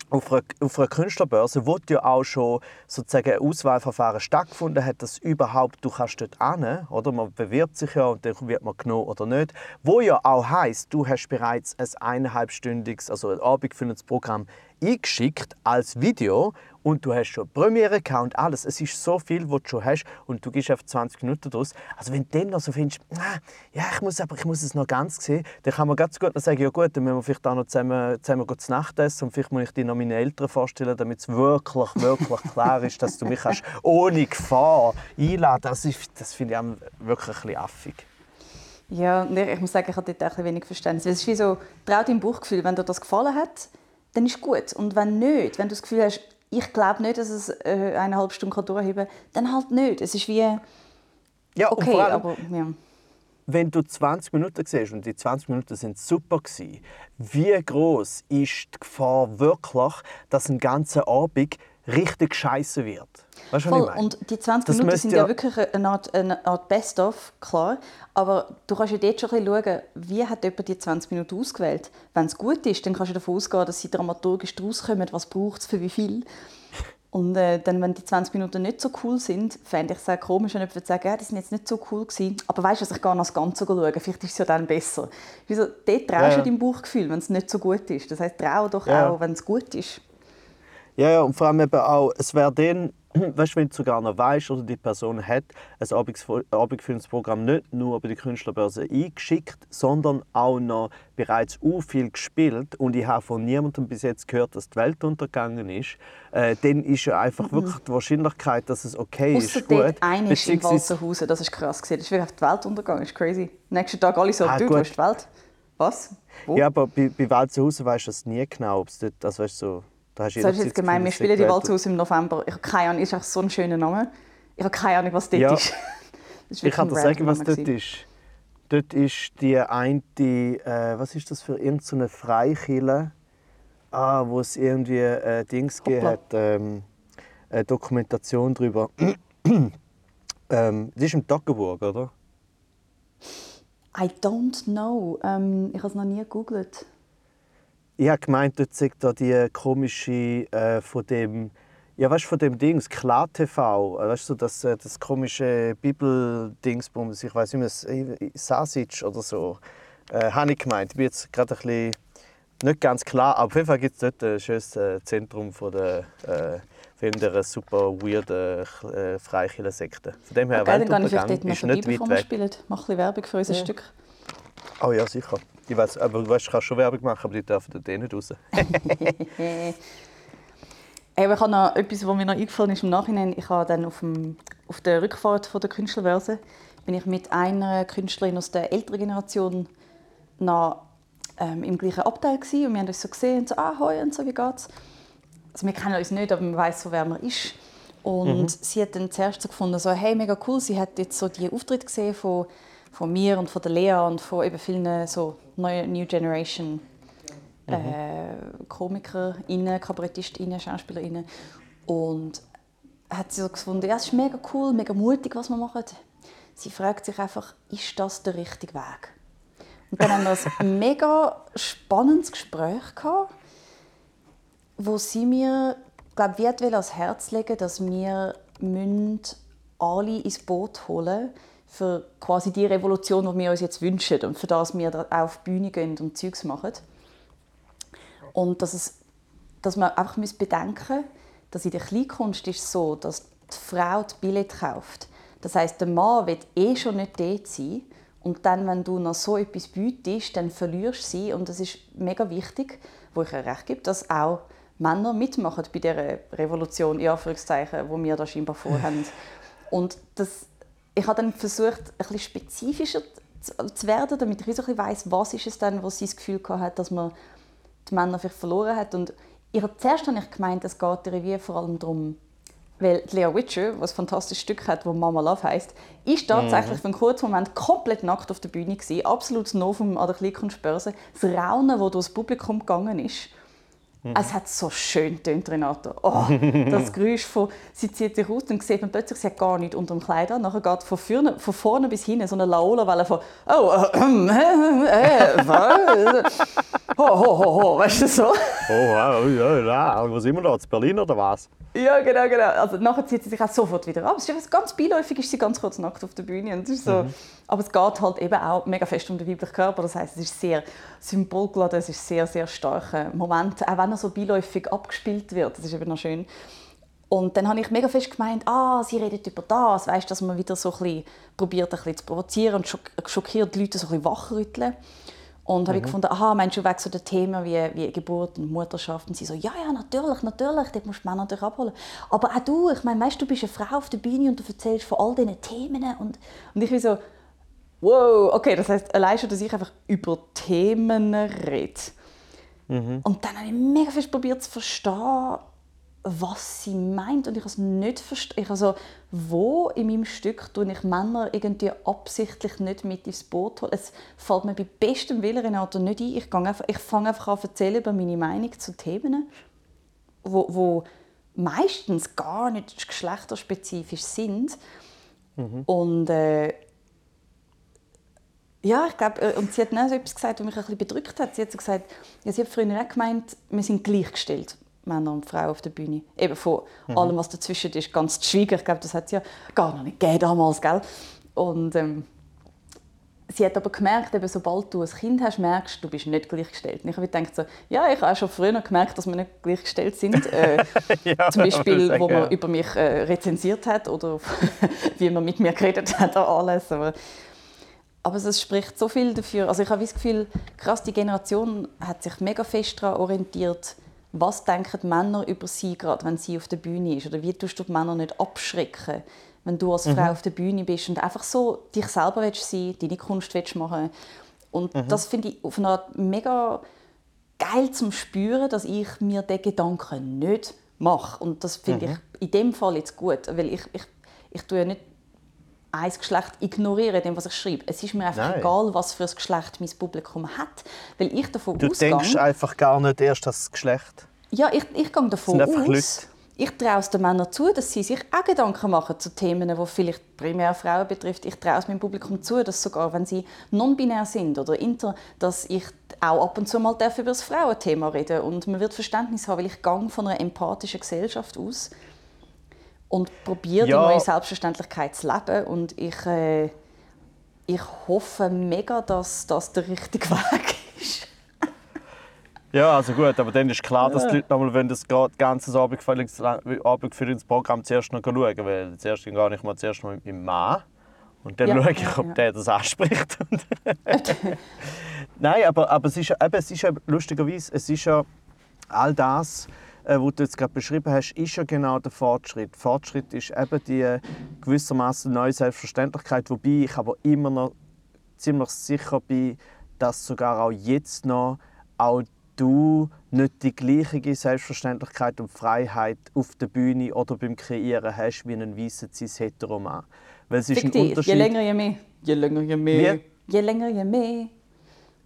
auf einer, auf einer Künstlerbörse, wo ja auch schon sozusagen ein Auswahlverfahren stattgefunden hat, dass überhaupt du kannst dort hin, oder? Man bewirbt sich ja und dann wird man genommen oder nicht, wo ja auch heißt, du hast bereits ein eineinhalbstündiges, also ein abendfüllendes Programm eingeschickt als Video und du hast schon Premiere gehabt und alles. Es ist so viel, was du schon hast und du gehst auf 20 Minuten draus. Also wenn du dann noch so findest, «Ah, ja, ich muss, aber ich muss es noch ganz sehen, dann kann man ganz gut noch sagen, ja gut, dann müssen wir vielleicht auch noch zusammen, zusammen zu Nacht essen und vielleicht muss ich dir noch meine Eltern vorstellen, damit es wirklich, wirklich [laughs] klar ist, dass du mich kannst ohne Gefahr einladen kannst. Das, das finde ich auch wirklich ein bisschen affig. Ja, ich muss sagen, ich habe dort auch ein wenig Verständnis. Es ist wie so, trau deinem Bauchgefühl, wenn dir das gefallen hat, dann ist gut. Und wenn nicht, wenn du das Gefühl hast, ich glaube nicht, dass es äh, eineinhalb Stunden kann durchheben kann, dann halt nicht. Es ist wie, Ja, okay, allem, aber ja. wenn du 20 Minuten siehst und die 20 Minuten sind super gewesen, wie groß ist die Gefahr wirklich, dass ein ganzer Abend richtig scheiße wird? Weißt du, was Voll. Und die 20 Das Minuten sind ja, wirklich eine Art, eine Art Best-of, klar. Aber du kannst ja dort schon ein bisschen schauen, wie hat jemand die 20 Minuten ausgewählt. Wenn es gut ist, dann kannst du davon ausgehen, dass sie dramaturgisch rauskommen, was braucht es für wie viel. Und äh, dann, wenn die 20 Minuten nicht so cool sind, fände ich es sehr komisch, wenn jemand würde sagen, ja, die sind jetzt nicht so cool gewesen. Aber weißt du, was, ich gehe noch das Ganze schauen. Vielleicht ist es ja dann besser. Wieso? Dort traust Ja, ja. du deinem Bauchgefühl, wenn es nicht so gut ist. Das heißt, trau doch Ja. auch, wenn es gut ist. Ja, ja, und vor allem eben auch, es wäre dann, [clears throat] weißt, wenn du sogar noch weißt oder die Person hat ein Abendfo- abendfüllendes Programm nicht nur bei der Künstlerbörse eingeschickt, sondern auch noch bereits u viel gespielt und ich habe von niemandem bis jetzt gehört, dass die Welt untergegangen ist, äh, dann ist ja einfach wirklich die Wahrscheinlichkeit, dass es okay Außer ist, gut. dort eine ist in Walzenhausen, das ist krass. gewesen. Das ist wirklich die Welt untergegangen, das ist crazy. Nächsten Tag alle so, Ah, du, wo ist die Welt? Was? Wo? Ja, aber bei, bei Walzenhausen weißt du es nie genau, ob es dort, also weißt du, so, da hast du das ist jederzeit jetzt gemein, wir spielen die es sei Walzenhaus im November. Ich habe keine Ahnung, ist einfach so ein schöner Name. Ich habe keine Ahnung, was dort Ja. ist. [laughs] Das ist Ich kann dir sagen, was dort ist. Dort ist die eine, äh, was ist das für irgendeine so Freikirche, ah, wo es irgendwie äh, Dings gegeben hat, ähm, eine Dokumentation darüber. [clears throat] ähm, das ist im Toggenburg, oder? I don't know. Ähm, ich habe es noch nie gegoogelt. Ich habe gemeint, dort sagt da die komische äh, von dem, ja weißt du, von dem Dings, Klar TV, äh, weißt du, das, äh, das komische Bibel-Dingsbums, ich weiß nicht mehr, Sasic oder so, äh, habe ich gemeint. Ich bin jetzt gerade ein bisschen nicht ganz klar, aber auf jeden Fall gibt es dort ein schönes äh, Zentrum von der, äh, von der super weirden äh, Freikirchensekte. Von dem her, Okay, dann gehe ich Weltuntergang vielleicht dort noch ist nicht bevor weit weg. spielen. Mach ein bisschen Werbung für unser Ja. Stück. Oh ja, sicher. Ich weiß, aber du weißt, kannst schon Werbung machen, aber die dürfen dort eh nicht raus. [laughs] Aber ich habe noch etwas, was mir noch eingefallen ist im Nachhinein. Ich habe dann auf, dem, auf der Rückfahrt von der Künstlerbörse bin ich mit einer Künstlerin aus der älteren Generation noch ähm, im gleichen Abteil gewesen. und wir haben uns so gesehen und so «Ah, hoi» und so «Wie geht's?» Also wir kennen uns nicht, aber man weiß so, wer man ist. Und sie hat dann zuerst so gefunden, so, hey, mega cool, sie hat jetzt so die Auftritte gesehen von, von mir und von der Lea und von eben vielen so neuen New Generation äh, KomikerInnen, KabarettistInnen, SchauspielerInnen. Und hat sie so gefunden, ja, es ist mega cool, mega mutig, was wir machen. Sie fragt sich einfach, ist das der richtige Weg? Und dann haben wir ein [laughs] mega spannendes Gespräch gehabt, wo sie mir, glaube ich, ans Herz legen, dass wir alle ins Boot holen für quasi die Revolution, die wir uns jetzt wünschen und für das wir auf die Bühne gehen und Zeugs machen. Und dass, es, dass man einfach bedenken muss, dass in der Kleinkunst ist so, dass die Frau das Billett kauft. Das heißt, der Mann wird eh schon nicht dort sein. Und dann, wenn du noch so etwas bietest, dann verlierst du sie. Und das ist mega wichtig, wo ich ihr recht gebe, dass auch Männer mitmachen bei dieser Revolution, in Anführungszeichen, wo wir da scheinbar vorhaben. [laughs] Und das, ich habe dann versucht, ein bisschen spezifischer zu werden, damit ich so ein bisschen weiss, was ist es denn, was sie das Gefühl hatte, dass man die Männer vielleicht verloren hat. Und ich habe, zuerst habe ich gemeint, es geht der Revue vor allem darum, weil Lea Witcher, was ein fantastisches Stück hat, wo Mama Love heißt, ist tatsächlich mhm. für einen kurzen Moment komplett nackt auf der Bühne gewesen, absolut Novum an der Kleinkunstbörse. Das Raunen, das durchs Publikum gegangen ist, Mhm. Es hat so schön tönt Renato. Oh, [laughs] das Geräusch von, sie zieht sich aus und sieht man plötzlich, sie hat gar nichts unter dem Kleid an. Nachher geht von vorne, von vorne bis hinten so eine Laola-Welle von «Oh, äh, äh, äh, was?» [laughs] «Ho, ho, ho, ho», weißt du so? «Oh, ja, ja, ja. was immer noch, in Berlin oder was?» Ja, genau, genau. Also nachher zieht sie sich auch sofort wieder ab. Es ist ganz beiläufig ist sie ganz kurz nackt auf der Bühne. Und ist so. Mhm. Aber es geht halt eben auch mega fest um den weiblichen Körper. Das heißt, es ist sehr symbolgeladen, es ist sehr, sehr starker Moment, auch wenn er so beiläufig abgespielt wird. Das ist eben noch schön. Und dann habe ich mega fest gemeint, ah, sie redet über das, weißt, dass man wieder so ein bisschen probiert, ein bisschen zu provozieren und schockiert die Leute so ein bisschen wachrütteln. Und mhm. habe ich gefunden, aha, meinst du wegen so der Themen wie, wie Geburt und Mutterschaft? Und sie so, ja, ja, natürlich, natürlich, dort musst du Männer natürlich abholen. Aber auch du, ich meine, weißt, du bist eine Frau auf der Bühne und du erzählst von all diesen Themen. Und, und ich bin so, wow, okay, das heißt allein schon, dass ich einfach über Themen rede. Mhm. Und dann habe ich mega fest probiert zu verstehen, was sie meint und ich es nicht. Ich also, wo in meinem Stück tue ich Männer irgendwie absichtlich nicht mit ins Boot holen. Es fällt mir bei bestem Willen Renato nicht ein. Ich, einfach, ich fange einfach an zu erzählen über meine Meinung zu Themen, wo, wo meistens gar nicht geschlechterspezifisch sind. Mhm. Und äh, ja, ich glaube, äh, und sie hat auch so etwas gesagt, was mich ein bisschen bedrückt hat. Sie hat so gesagt, ja, sie hat früher auch gemeint, wir sind gleichgestellt. Männer und Frauen auf der Bühne. Eben von mhm. allem, was dazwischen ist, ganz zu schweigen. Ich glaube, das hat es ja gar noch nicht gegeben damals, gell? Und ähm, sie hat aber gemerkt, eben, sobald du ein Kind hast, merkst du, bist nicht gleichgestellt. Und ich habe gedacht, so, ja, ich habe auch schon früher gemerkt, dass wir nicht gleichgestellt sind. [laughs] Äh, ja, zum Beispiel, wo man über mich äh, rezensiert hat oder [laughs] wie man mit mir geredet hat, alles. Aber, aber es spricht so viel dafür. Also ich habe das Gefühl, krass, die Generation hat sich mega fest daran orientiert, was denken Männer über sie gerade, wenn sie auf der Bühne ist? Oder wie tust du die Männer nicht abschrecken, wenn du als mhm. Frau auf der Bühne bist und einfach so dich selber willst sein, deine Kunst willst machen. Und mhm. das finde ich auf eine Art mega geil zum Spüren, dass ich mir den Gedanken nicht mache. Und das finde mhm. ich in dem Fall jetzt gut, weil ich, ich, ich tue ja nicht ein Geschlecht ignorieren, dem, was ich schreibe. Es ist mir einfach Nein. egal, was für ein Geschlecht mein Publikum hat, weil ich davon du ausgehe... Du denkst einfach gar nicht erst das Geschlecht. Ja, ich, ich gehe davon aus... Leute. Ich traue es den Männern zu, dass sie sich auch Gedanken machen zu Themen, die vielleicht primär Frauen betrifft. Ich traue es meinem Publikum zu, dass sogar wenn sie non-binär sind oder inter, dass ich auch ab und zu mal über das Frauenthema reden und man wird Verständnis haben, weil ich gehe von einer empathischen Gesellschaft aus und probiere ja. die neue Selbstverständlichkeit zu leben. Und ich, äh, ich hoffe mega, dass das der richtige Weg ist. ja, also gut, aber dann ist klar, dass die Leute nochmal wenn das ganze Abendführungsprogramm zuerst noch schauen, weil zuerst gehe ich mal zuerst mal mit meinem Mann und dann ja, schaue ich, ob ja. der das anspricht. Nein, aber, aber es ist, eben, es ist ja lustigerweise, es ist ja all das, äh, was du jetzt gerade beschrieben hast, ist ja genau der Fortschritt. Fortschritt ist eben die gewissermaßen neue Selbstverständlichkeit, wobei ich aber immer noch ziemlich sicher bin, dass sogar auch jetzt noch auch du nicht die gleiche Selbstverständlichkeit und Freiheit auf der Bühne oder beim Kreieren hast wie ein weißer cis hetero Mann. Weil es ist Fick ein dich. Unterschied. Je länger, je mehr. Je länger, je mehr. Je länger, je mehr.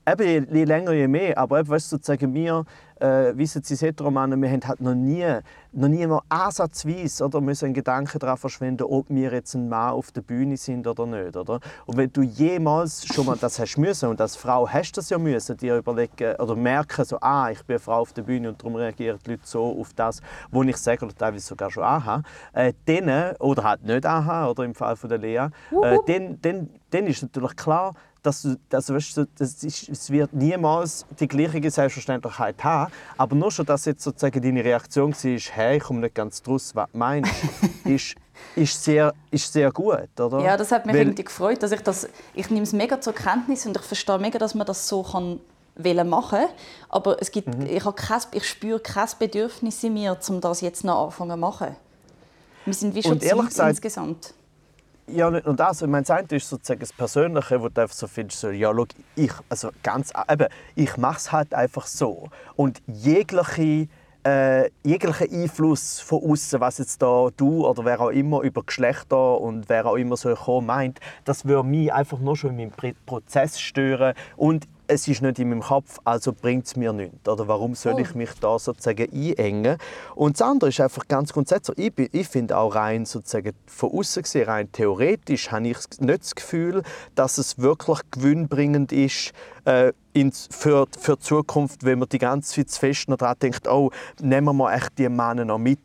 Eben, je, je länger, je mehr. Aber eben, weißt du, sozusagen wir, äh, wissen Sie, Heteromänner, wir haben halt noch nie, noch nie mal ansatzweise oder, müssen einen Gedanken daran verschwenden, ob wir jetzt ein Mann auf der Bühne sind oder nicht. Oder? Und wenn du jemals schon mal das hast müssen, und als Frau hast du das ja müssen, dir überlegen oder merken, so, ah, ich bin eine Frau auf der Bühne und darum reagieren die Leute so auf das, was ich sage oder teilweise sogar schon anhabe, äh, dann, oder halt nicht anhabe, oder im Fall von der Lea, äh, dann, dann, dann ist natürlich klar, dass du, also weißt du, das ist, es wird niemals die gleiche Selbstverständlichkeit haben. Aber nur schon, dass jetzt sozusagen deine Reaktion war, hey, ich komme nicht ganz draus, was du meinst, [laughs] ist, ist, sehr, ist sehr gut, oder? Ja, das hat mich Weil- irgendwie gefreut, dass ich das, ich nehme es mega zur Kenntnis und ich verstehe mega, dass man das so kann wollen machen, aber es gibt, Mhm. ich, habe kein, ich spüre kein Bedürfnis in mir, um das jetzt noch anfangen zu machen. Wir sind wie schon Und ehrlich gesagt- insgesamt. Ja, nur das. Ich meine, das eine ist sozusagen das Persönliche, wo du einfach so findest, so, ja, schau, ich, also ganz, eben, ich mache es halt einfach so. Und jegliche, äh, jeglicher Einfluss von außen, was jetzt da du oder wer auch immer über Geschlechter und wer auch immer so kommen meint, das würde mich einfach nur schon in meinem Prozess stören und es ist nicht in meinem Kopf, also bringt es mir nichts. Oder warum soll Oh. ich mich da sozusagen einengen? Und das andere ist einfach ganz grundsätzlich, ich, bin- ich finde auch rein sozusagen von außen gesehen, rein theoretisch, habe ich nicht das Gefühl, dass es wirklich gewinnbringend ist äh, für, für die Zukunft, wenn man die ganze Zeit zu fest daran denkt, oh, nehmen wir mal echt die Männer noch mit.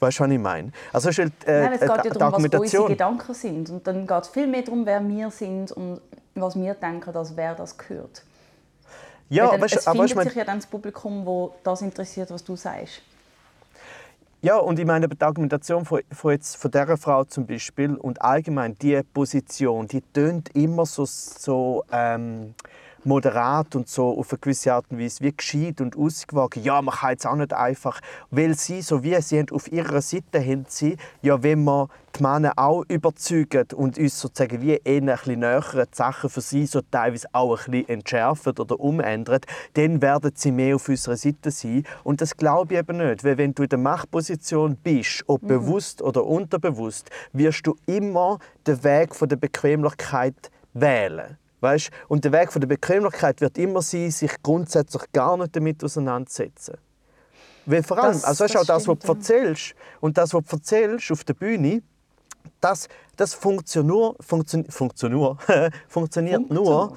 Weißt du, was ich meine? Also, es halt, äh, Nein, es geht ja darum, was unsere. Gedanken sind. Und dann geht es viel mehr darum, wer wir sind und was wir denken, als wer das gehört. Ja, dann, weißt, es aber findet weißt, sich ja dann das Publikum, wo das interessiert, was du sagst. Ja, und ich meine, die Argumentation von, von, jetzt, von dieser Frau zum Beispiel und allgemein die Position, die tönt immer so, so ähm, moderat und so auf eine gewisse Art und Weise wie gescheit und ausgewogen. Ja, man kann jetzt auch nicht einfach, weil sie, so wie sie haben, auf ihrer Seite haben sie, ja, wenn man die Männer auch überzeugen und uns sozusagen wie eher ein bisschen näher die Sachen für sie so teilweise auch ein bisschen entschärfen oder umändern, dann werden sie mehr auf unserer Seite sein. Und das glaube ich eben nicht, weil wenn du in der Machtposition bist, ob bewusst oder unterbewusst, wirst du immer den Weg von der Bequemlichkeit wählen. Weißt? Und der Weg von der Bequemlichkeit wird immer sein, sich grundsätzlich gar nicht damit auseinandersetzen. Weil vor allem, Das- also weißt, du, auch das das, was du erzählst, und das, was du erzählst auf der Bühne, das, das [laughs] funktioniert, funktion, funktioniert, funktioniert nur,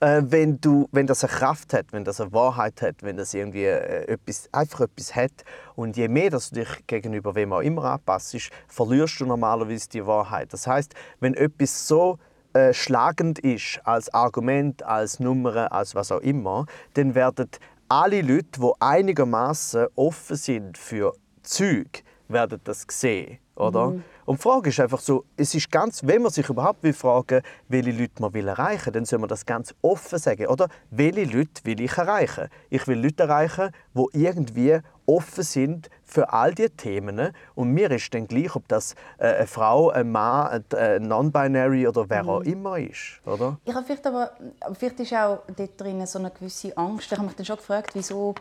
äh, wenn, du, wenn das eine Kraft hat, wenn das eine Wahrheit hat, wenn das irgendwie äh, etwas, einfach etwas hat. Und je mehr dass du dich gegenüber wem auch immer anpasst, verlierst du normalerweise die Wahrheit. Das heißt, wenn etwas so äh, schlagend ist als Argument, als Nummer, als was auch immer, dann werden alle Leute, die einigermaßen offen sind für Zeug, werden das sehen, oder? Und die Frage ist einfach so, es ist ganz, wenn man sich überhaupt will fragen, welche Leute man will erreichen will, dann soll man das ganz offen sagen, oder? Welche Leute will ich erreichen? Ich will Leute erreichen, die irgendwie offen sind für all diese Themen. Und mir ist dann gleich, ob das äh, eine Frau, ein Mann, ein äh, Non-Binary oder wer auch immer ist, oder? Ich habe vielleicht aber, vielleicht ist auch dort drin so eine gewisse Angst. Ich habe mich dann schon gefragt, wieso.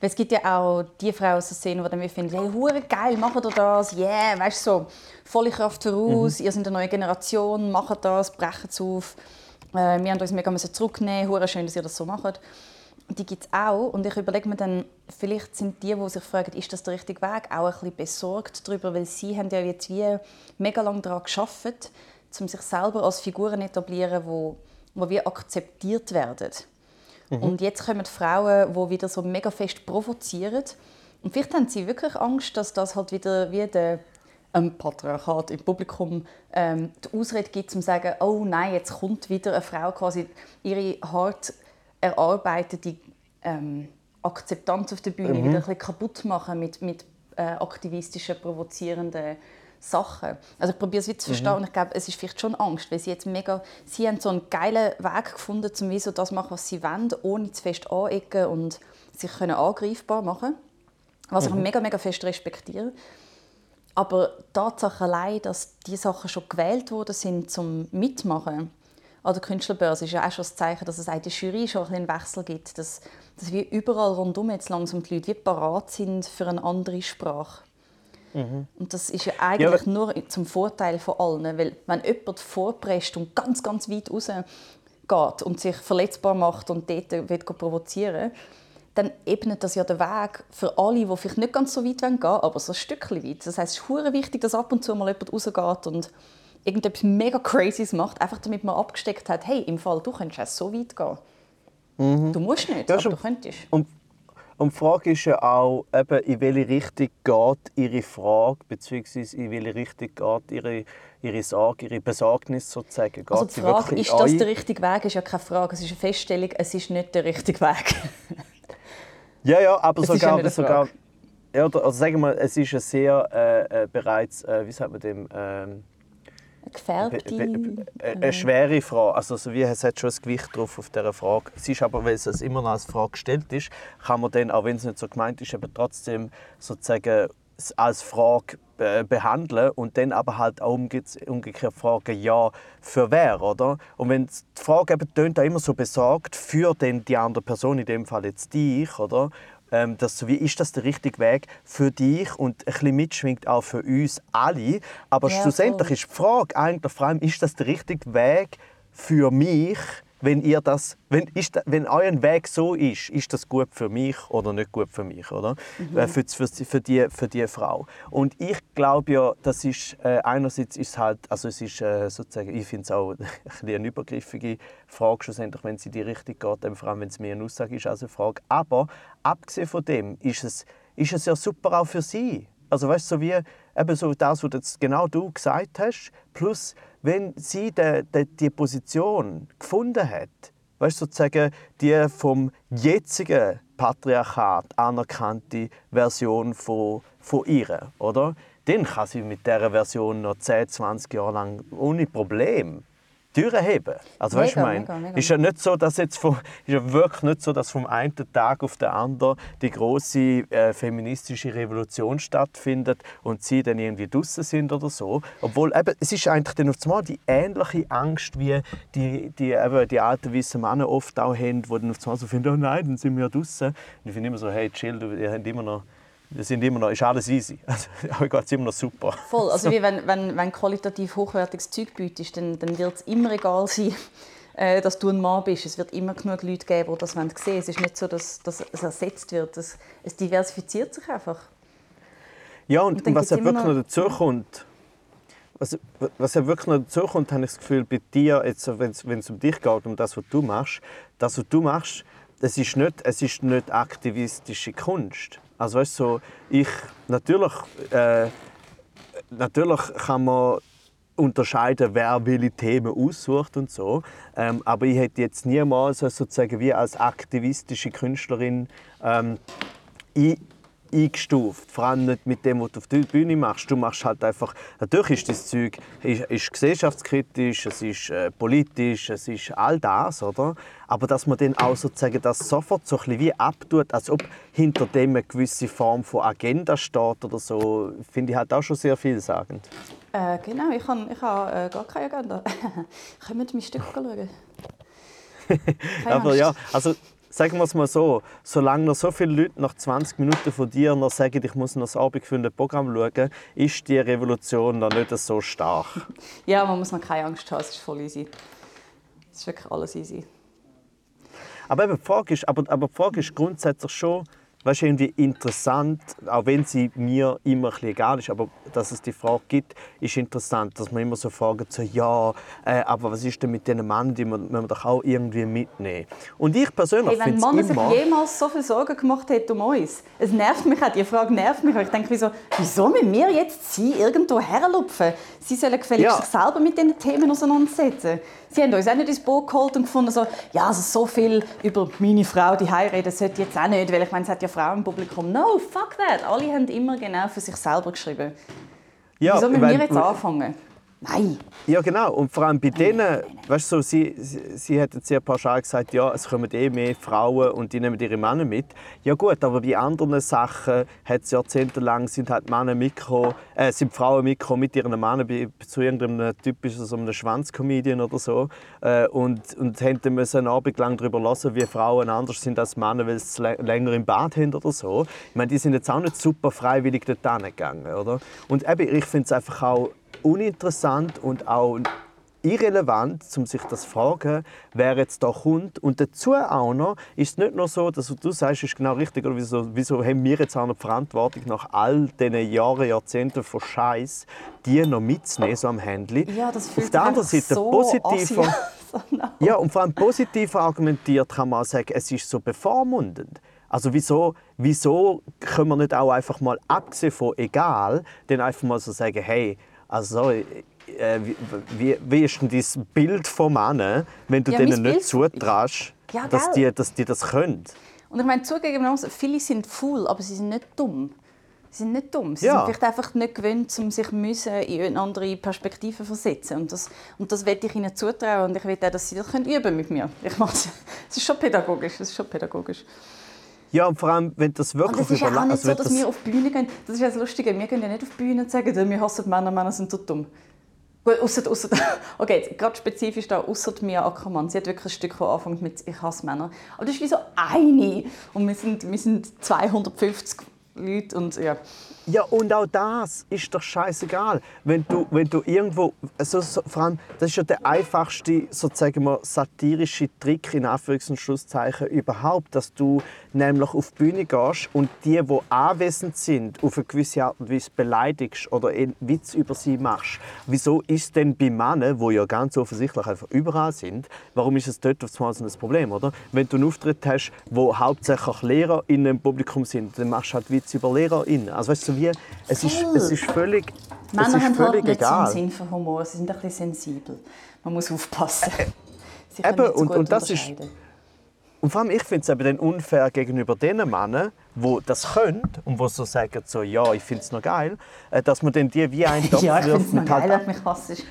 Weil es gibt ja auch die Frauen aus der Szene, die dann finden, hey, hure geil, macht ihr das, yeah, weißt du, so, volle Kraft voraus, ihr seid eine neue Generation, macht das, brecht es auf. Äh, wir haben uns mega zurücknehmen, hure schön, dass ihr das so macht. Die gibt es auch. Und ich überlege mir dann, vielleicht sind die, die sich fragen, ist das der richtige Weg, auch ein bisschen besorgt darüber, weil sie haben ja jetzt wie mega lange daran gearbeitet, um sich selber als Figuren zu etablieren, wo, wo wir akzeptiert werden. Und jetzt kommen Frauen, die wieder so mega fest provozieren. Und vielleicht haben sie wirklich Angst, dass das halt wieder wie der ähm, Patriarchat im Publikum ähm, die Ausrede gibt, um zu sagen, oh nein, jetzt kommt wieder eine Frau quasi ihre hart erarbeitete ähm, Akzeptanz auf der Bühne wieder ein bisschen kaputt machen mit, mit äh, aktivistischen, provozierenden Sachen. Also ich probiere es wieder zu verstehen und ich glaube, es ist vielleicht schon Angst, weil sie jetzt mega, sie haben so einen geilen Weg gefunden, um wie so das zu machen, was sie wollen, ohne zu fest anecken und sich können angreifbar machen was ich mega, mega fest respektiere. Aber die Tatsache allein, dass die Sachen schon gewählt worden sind zum Mitmachen an der Künstlerbörse, ist ja auch schon das Zeichen, dass es auch in der Jury schon ein einen Wechsel gibt. Dass, dass wir überall rundum jetzt langsam die Leute wie parat sind für eine andere Sprache. Mhm. Und das ist ja eigentlich ja, nur zum Vorteil von allen, weil wenn jemand vorpresst und ganz, ganz weit raus geht und sich verletzbar macht und dort will provozieren dann ebnet das ja den Weg für alle, die vielleicht nicht ganz so weit gehen wollen, aber so ein Stückchen weit. Das heisst, es ist wichtig, dass ab und zu mal jemand rausgeht und irgendetwas mega Crazyes macht, einfach damit man abgesteckt hat, hey, im Fall, du könntest auch so weit gehen. Mhm. Du musst nicht, ja, aber du könntest. Und, und die Frage ist ja auch, eben, in welche Richtung geht Ihre Frage, beziehungsweise in welche Richtung geht Ihre, ihre Sorge, Ihre Besorgnis sozusagen? Geht also die Frage, ist das der richtige Weg, ist ja keine Frage. Es ist eine Feststellung, es ist nicht der richtige Weg. [laughs] ja, ja, aber es sogar... sogar ja, also sagen wir, es ist ein sehr äh, äh, bereits, äh, wie sagt man dem... Ähm, gefärbte... Eine schwere Frage. Also, also wie, es hat schon ein Gewicht drauf auf dieser Frage. Es ist aber, weil es immer noch als Frage gestellt ist, kann man dann, auch wenn es nicht so gemeint ist, aber trotzdem sozusagen als Frage behandeln und dann aber halt auch umgekehrt fragen, ja, für wer, oder? Und wenn die Frage eben immer so besorgt für den, die andere Person, in dem Fall jetzt dich, oder? Ähm, dass, wie ist das der richtige Weg für dich und ein bisschen mitschwingt auch für uns alle. Aber ja, schlussendlich ist die Frage eigentlich vor allem, ist das der richtige Weg für mich, wenn ihr das, wenn, ist, wenn euer Weg so ist, ist das gut für mich oder nicht gut für mich, oder? Mhm. Äh, für, für, für, die, für die Frau. Und ich glaube ja, das ist, äh, einerseits ist halt, also es ist äh, sozusagen, ich finde es auch [laughs] ein eine übergriffige Frage schlussendlich, wenn sie die Richtung geht, vor allem wenn es mehr eine Aussage ist als eine Frage. Aber abgesehen von dem ist es, ist es ja super auch für sie. Also weißt du, so wie eben so das, was jetzt genau du gesagt hast, plus wenn sie de, de, die Position gefunden hat, weißt sozusagen die vom jetzigen Patriarchat anerkannte Version von, von ihr, oder? Dann kann sie mit dieser Version noch 10, 20 Jahre lang ohne Problem Türen heben. Also weißt mega, weißt, mein, ist ja nicht so, dass jetzt vom, ist ja wirklich nicht so, dass vom einen Tag auf den anderen die große äh, feministische Revolution stattfindet und sie dann irgendwie draußen sind oder so. Obwohl eben, es ist eigentlich dann auf einmal die ähnliche Angst, wie die, die, eben, die alten weißen Männer oft auch haben, die dann auf einmal so finden, oh nein, dann sind wir ja draußen. Und ich finde immer so, hey, chill, ihr habt immer noch wir sind immer noch, ist alles easy. [laughs] Also, aber geht immer noch super. Voll, also wie wenn, wenn, wenn qualitativ hochwertiges Zeug bietest, dann, dann wird es immer egal sein, [laughs] äh, dass du ein Mann bist. Es wird immer genug Leute geben, die das sehen wollen. Es ist nicht so, dass, dass es ersetzt wird. Es, es diversifiziert sich einfach. Ja, und, und was ja wirklich noch dazu kommt, was, was ja wirklich noch dazu kommt, habe ich das Gefühl, bei dir, wenn es um dich geht, um das, was du machst, das, was du machst, es ist nicht, es ist nicht aktivistische Kunst. Also weißt so, ich natürlich, äh, natürlich kann man unterscheiden, wer welche Themen aussucht und so. Ähm, aber ich hätte jetzt niemals sozusagen wie als aktivistische Künstlerin ähm, eingestuft. Vor allem nicht mit dem, was du auf der Bühne machst. Du machst halt einfach, natürlich ist das Zeug ist, ist gesellschaftskritisch, es ist äh, politisch, es ist all das, oder? Aber dass man dann auch sozusagen das sofort so ein bisschen wie abtut, als ob hinter dem eine gewisse Form von Agenda steht oder so, finde ich halt auch schon sehr vielsagend. Äh, genau, ich habe ich hab, äh, gar keine Agenda. [laughs] Können wir mein Stück schauen? [laughs] Aber ja, also sagen wir es mal so, solange noch so viele Leute nach 20 Minuten von dir noch sagen, ich muss noch das abendfüllende Programm schauen, ist die Revolution noch nicht so stark. [laughs] Ja, man muss noch keine Angst haben, es ist voll easy. Es ist wirklich alles easy. Aber, eben, die, Frage ist, aber, aber die Frage ist grundsätzlich schon, weißt, irgendwie interessant, auch wenn sie mir immer ein egal ist, aber dass es die Frage gibt, ist interessant, dass man immer so fragt, so, ja, äh, aber was ist denn mit diesen Männern, die man, man doch auch irgendwie mitnehmen. Und ich persönlich hey, finde es immer... Sich jemals so viel Sorgen gemacht hat um uns, es nervt mich auch, die Frage nervt mich, ich denke, wieso, wieso müssen wir jetzt sie irgendwo herlupfen? Sie sollen gefälligst ja. sich selber mit diesen Themen auseinandersetzen. Sie haben uns auch nicht ins Boot geholt und gefunden, so, ja, also so viel über meine Frau, die heiratet, sollte jetzt auch nicht, weil ich meine, es hat ja Frauen im Publikum. No, fuck that. Alle haben immer genau für sich selber geschrieben. Ja, Wieso müssen wir jetzt anfangen? Nein. Ja, genau. Und vor allem bei denen, weißt du, so, sie, sie, sie hat jetzt sehr pauschal gesagt, ja, es kommen eh mehr Frauen und die nehmen ihre Männer mit. Ja gut, aber bei anderen Sachen hat es jahrzehntelang sind halt Männer mitgekommen, äh, sind Frauen mitgekommen mit ihren Männern bei, zu irgendeinem typischen so einem oder so äh, und, und haben müssen einen Abend lang darüber hören, wie Frauen anders sind als Männer, weil sie länger im Bad haben oder so. Ich meine, die sind jetzt auch nicht super freiwillig dort gegangen, oder? Und eben, ich finde es einfach auch uninteressant und auch irrelevant, um sich das zu fragen, wer jetzt da kommt. Und dazu auch noch ist es nicht nur so, dass du sagst, ist genau richtig, oder wieso, wieso haben wir jetzt auch noch die Verantwortung, nach all diesen Jahren, Jahrzehnten von Scheiß, die noch mitzunehmen, so am Handy. Ja, das fühlt Auf der anderen Seite so positiv. [laughs] assi an. Ja, und vor allem positiv argumentiert kann man auch sagen, es ist so bevormundend. Also wieso, wieso können wir nicht auch einfach mal, abgesehen von egal, dann einfach mal so sagen, hey, also äh, wie, wie, ist denn dein Bild von Männern, wenn du Ja, denen nicht zutraust, Ja, dass, die, dass die das können? Und ich meine, zugegebenermaßen, viele sind faul, aber sie sind nicht dumm. Sie sind nicht dumm. Sie Ja. sind vielleicht einfach nicht gewöhnt, um sich müssen in eine andere Perspektive zu versetzen. Und das, und das will ich ihnen zutrauen. Und ich will auch, dass sie das können üben mit mir. Ich mache es. [laughs] Es ist schon pädagogisch. Es ist schon pädagogisch. Ja, und vor allem, wenn das Und wirklich es ist ja auch nicht also so, dass das- wir auf die Bühne gehen. Das ist ja das Lustige. Wir gehen ja nicht auf die Bühne und sagen, wir hassen Männer, Männer sind so dumm. Gut, ausser, ausser, [laughs] okay, gerade spezifisch da, ausser Mia Ackermann. Sie hat wirklich ein Stück, das anfängt mit «Ich hasse Männer». Aber das ist wie so eine. Und wir sind, wir sind 250 Leute und ja. Ja, und auch das ist doch scheißegal. Wenn du, wenn du irgendwo. Also, so, vor allem, das ist ja der einfachste, sozusagen mal, satirische Trick in Anführungs- und Schlusszeichen überhaupt, dass du nämlich auf die Bühne gehst und die, die anwesend sind, auf eine gewisse Art und Weise beleidigst oder einen Witz über sie machst. Wieso ist denn bei Männern, die ja ganz offensichtlich einfach überall sind, warum ist es dort auf einmal so ein Problem, oder? Wenn du einen Auftritt hast, wo hauptsächlich Lehrer in einem Publikum sind, dann machst du halt Witze über LehrerInnen. Also weißt du, so wie, es ist, es ist völlig, es Männer ist haben halt völlig nicht so einen egal. Sinn für Humor. Sie sind ein bisschen sensibel. Man muss aufpassen. Sie eben, können nicht so und- gut und das ist-. Und vor allem, ich finde es eben dann unfair gegenüber den Männern, die das können und die so sagen, so, ja, ich finde es noch geil, äh, dass man dann die wie einen [laughs] Topf Ja, wirft es mit geil, halt, mich hasst. [laughs]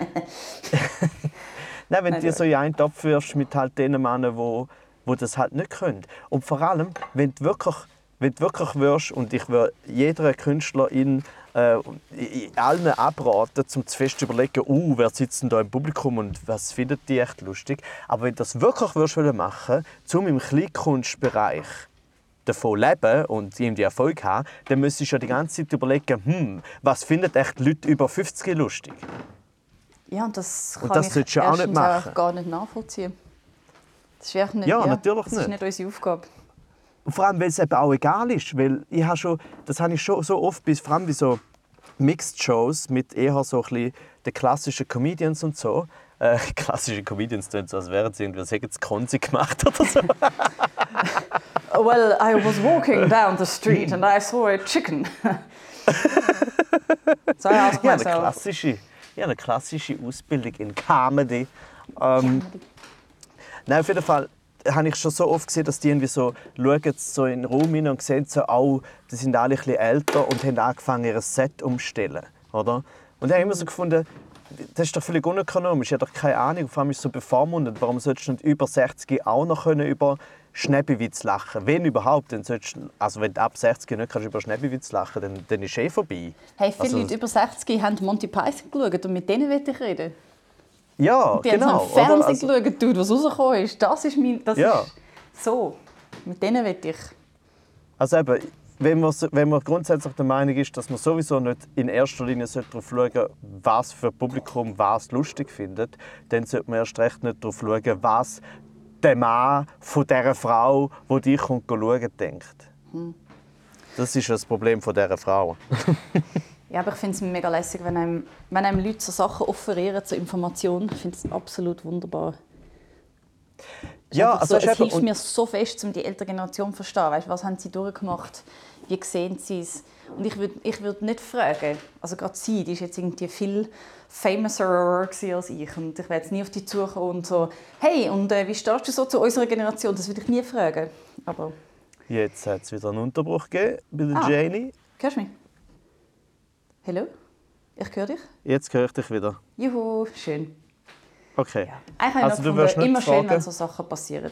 Nein, wenn Nein, du so in einen Topf wirfst mit halt den Männern, die, die das halt nicht können. Und vor allem, wenn du wirklich, wenn du wirklich wirst, und ich würde jeder Künstlerin äh, in allen abraten, um zu fest zu überlegen, uh, wer sitzt denn da im Publikum und was findet die echt lustig. Aber wenn du das wirklich würdest machen, zum im Kleinkunstbereich davon leben und irgendwie Erfolg haben, dann müsstest du ja die ganze Zeit überlegen, hm, was finden echt Leute über 50 lustig? Ja, und das Und kann das ich ja auch nicht machen. gar nicht nachvollziehen. Das ist nicht, Ja, natürlich das nicht. ist nicht unsere Aufgabe. Und vor allem, weil es eben auch egal ist. Weil ich habe schon, das habe ich schon so oft, bis, vor allem bei so Mixed-Shows mit eher so ein bisschen den klassischen Comedians und so. Äh, [laughs] klassische Comedians tun so, als wären sie irgendwie, was hätten sie Konzi gemacht [laughs] oder so. Well, I was walking down the street and I saw a chicken. so I asked [laughs] Ich habe eine myself. klassische, habe eine klassische Ausbildung in Comedy. Ähm, Nein, auf jeden Fall habe ich schon so oft gesehen, dass die irgendwie so schauen so in den Raum hinein und sehen so, oh, die sind alle ein bisschen älter und haben angefangen, ihr Set umzustellen. Oder? Und ich habe immer so gefunden, das ist doch völlig unökonomisch. Ich habe doch keine Ahnung, vor allem ist so bevormundet. Warum solltest du nicht über 60 auch noch können über Schnäppewitz lachen Wenn überhaupt, dann solltest du, also wenn du ab 60 nicht kannst über Schnäppewitz lachen dann, dann ist eh vorbei. Hey, viele Also- Leute über 60 haben Monty Python geschaut und mit denen will ich reden. Ja, Die genau. haben so im oder? Fernsehen Also- geschaut, dude, was rausgekommen ist. Das ist mein... Das Ja. ist so. Mit denen will ich... Also eben, wenn man, wenn man grundsätzlich der Meinung ist, dass man sowieso nicht in erster Linie darauf schauen sollte, was für Publikum was lustig findet, dann sollte man erst recht nicht darauf schauen, was der Mann von dieser Frau, die dich kommt, schauen, denkt. Das ist das Problem von dieser Frau. [laughs] Ja, aber ich finde es mega lässig, wenn einem, wenn einem Leute so Sachen offerieren zur Information. Ich finde es absolut wunderbar. Es ist Ja, also so, es hilft mir so fest, um die ältere Generation zu verstehen. Weißt, was haben sie durchgemacht? Wie sehen sie es? Und ich würde ich würd nicht fragen, also gerade sie, die ist jetzt irgendwie viel famouser als ich und ich werde jetzt nie auf die zukommen und so, hey, und äh, wie stehst du so zu unserer Generation? Das würde ich nie fragen. Aber, Jetzt hat es wieder einen Unterbruch gegeben bei der Ah. Janie. hörst du mich? Hallo? Ich höre dich. Jetzt höre ich dich wieder. Juhu, schön. Okay. Ja. Eigentlich habe ich Also, du wirst immer schön, wenn so Sachen passieren.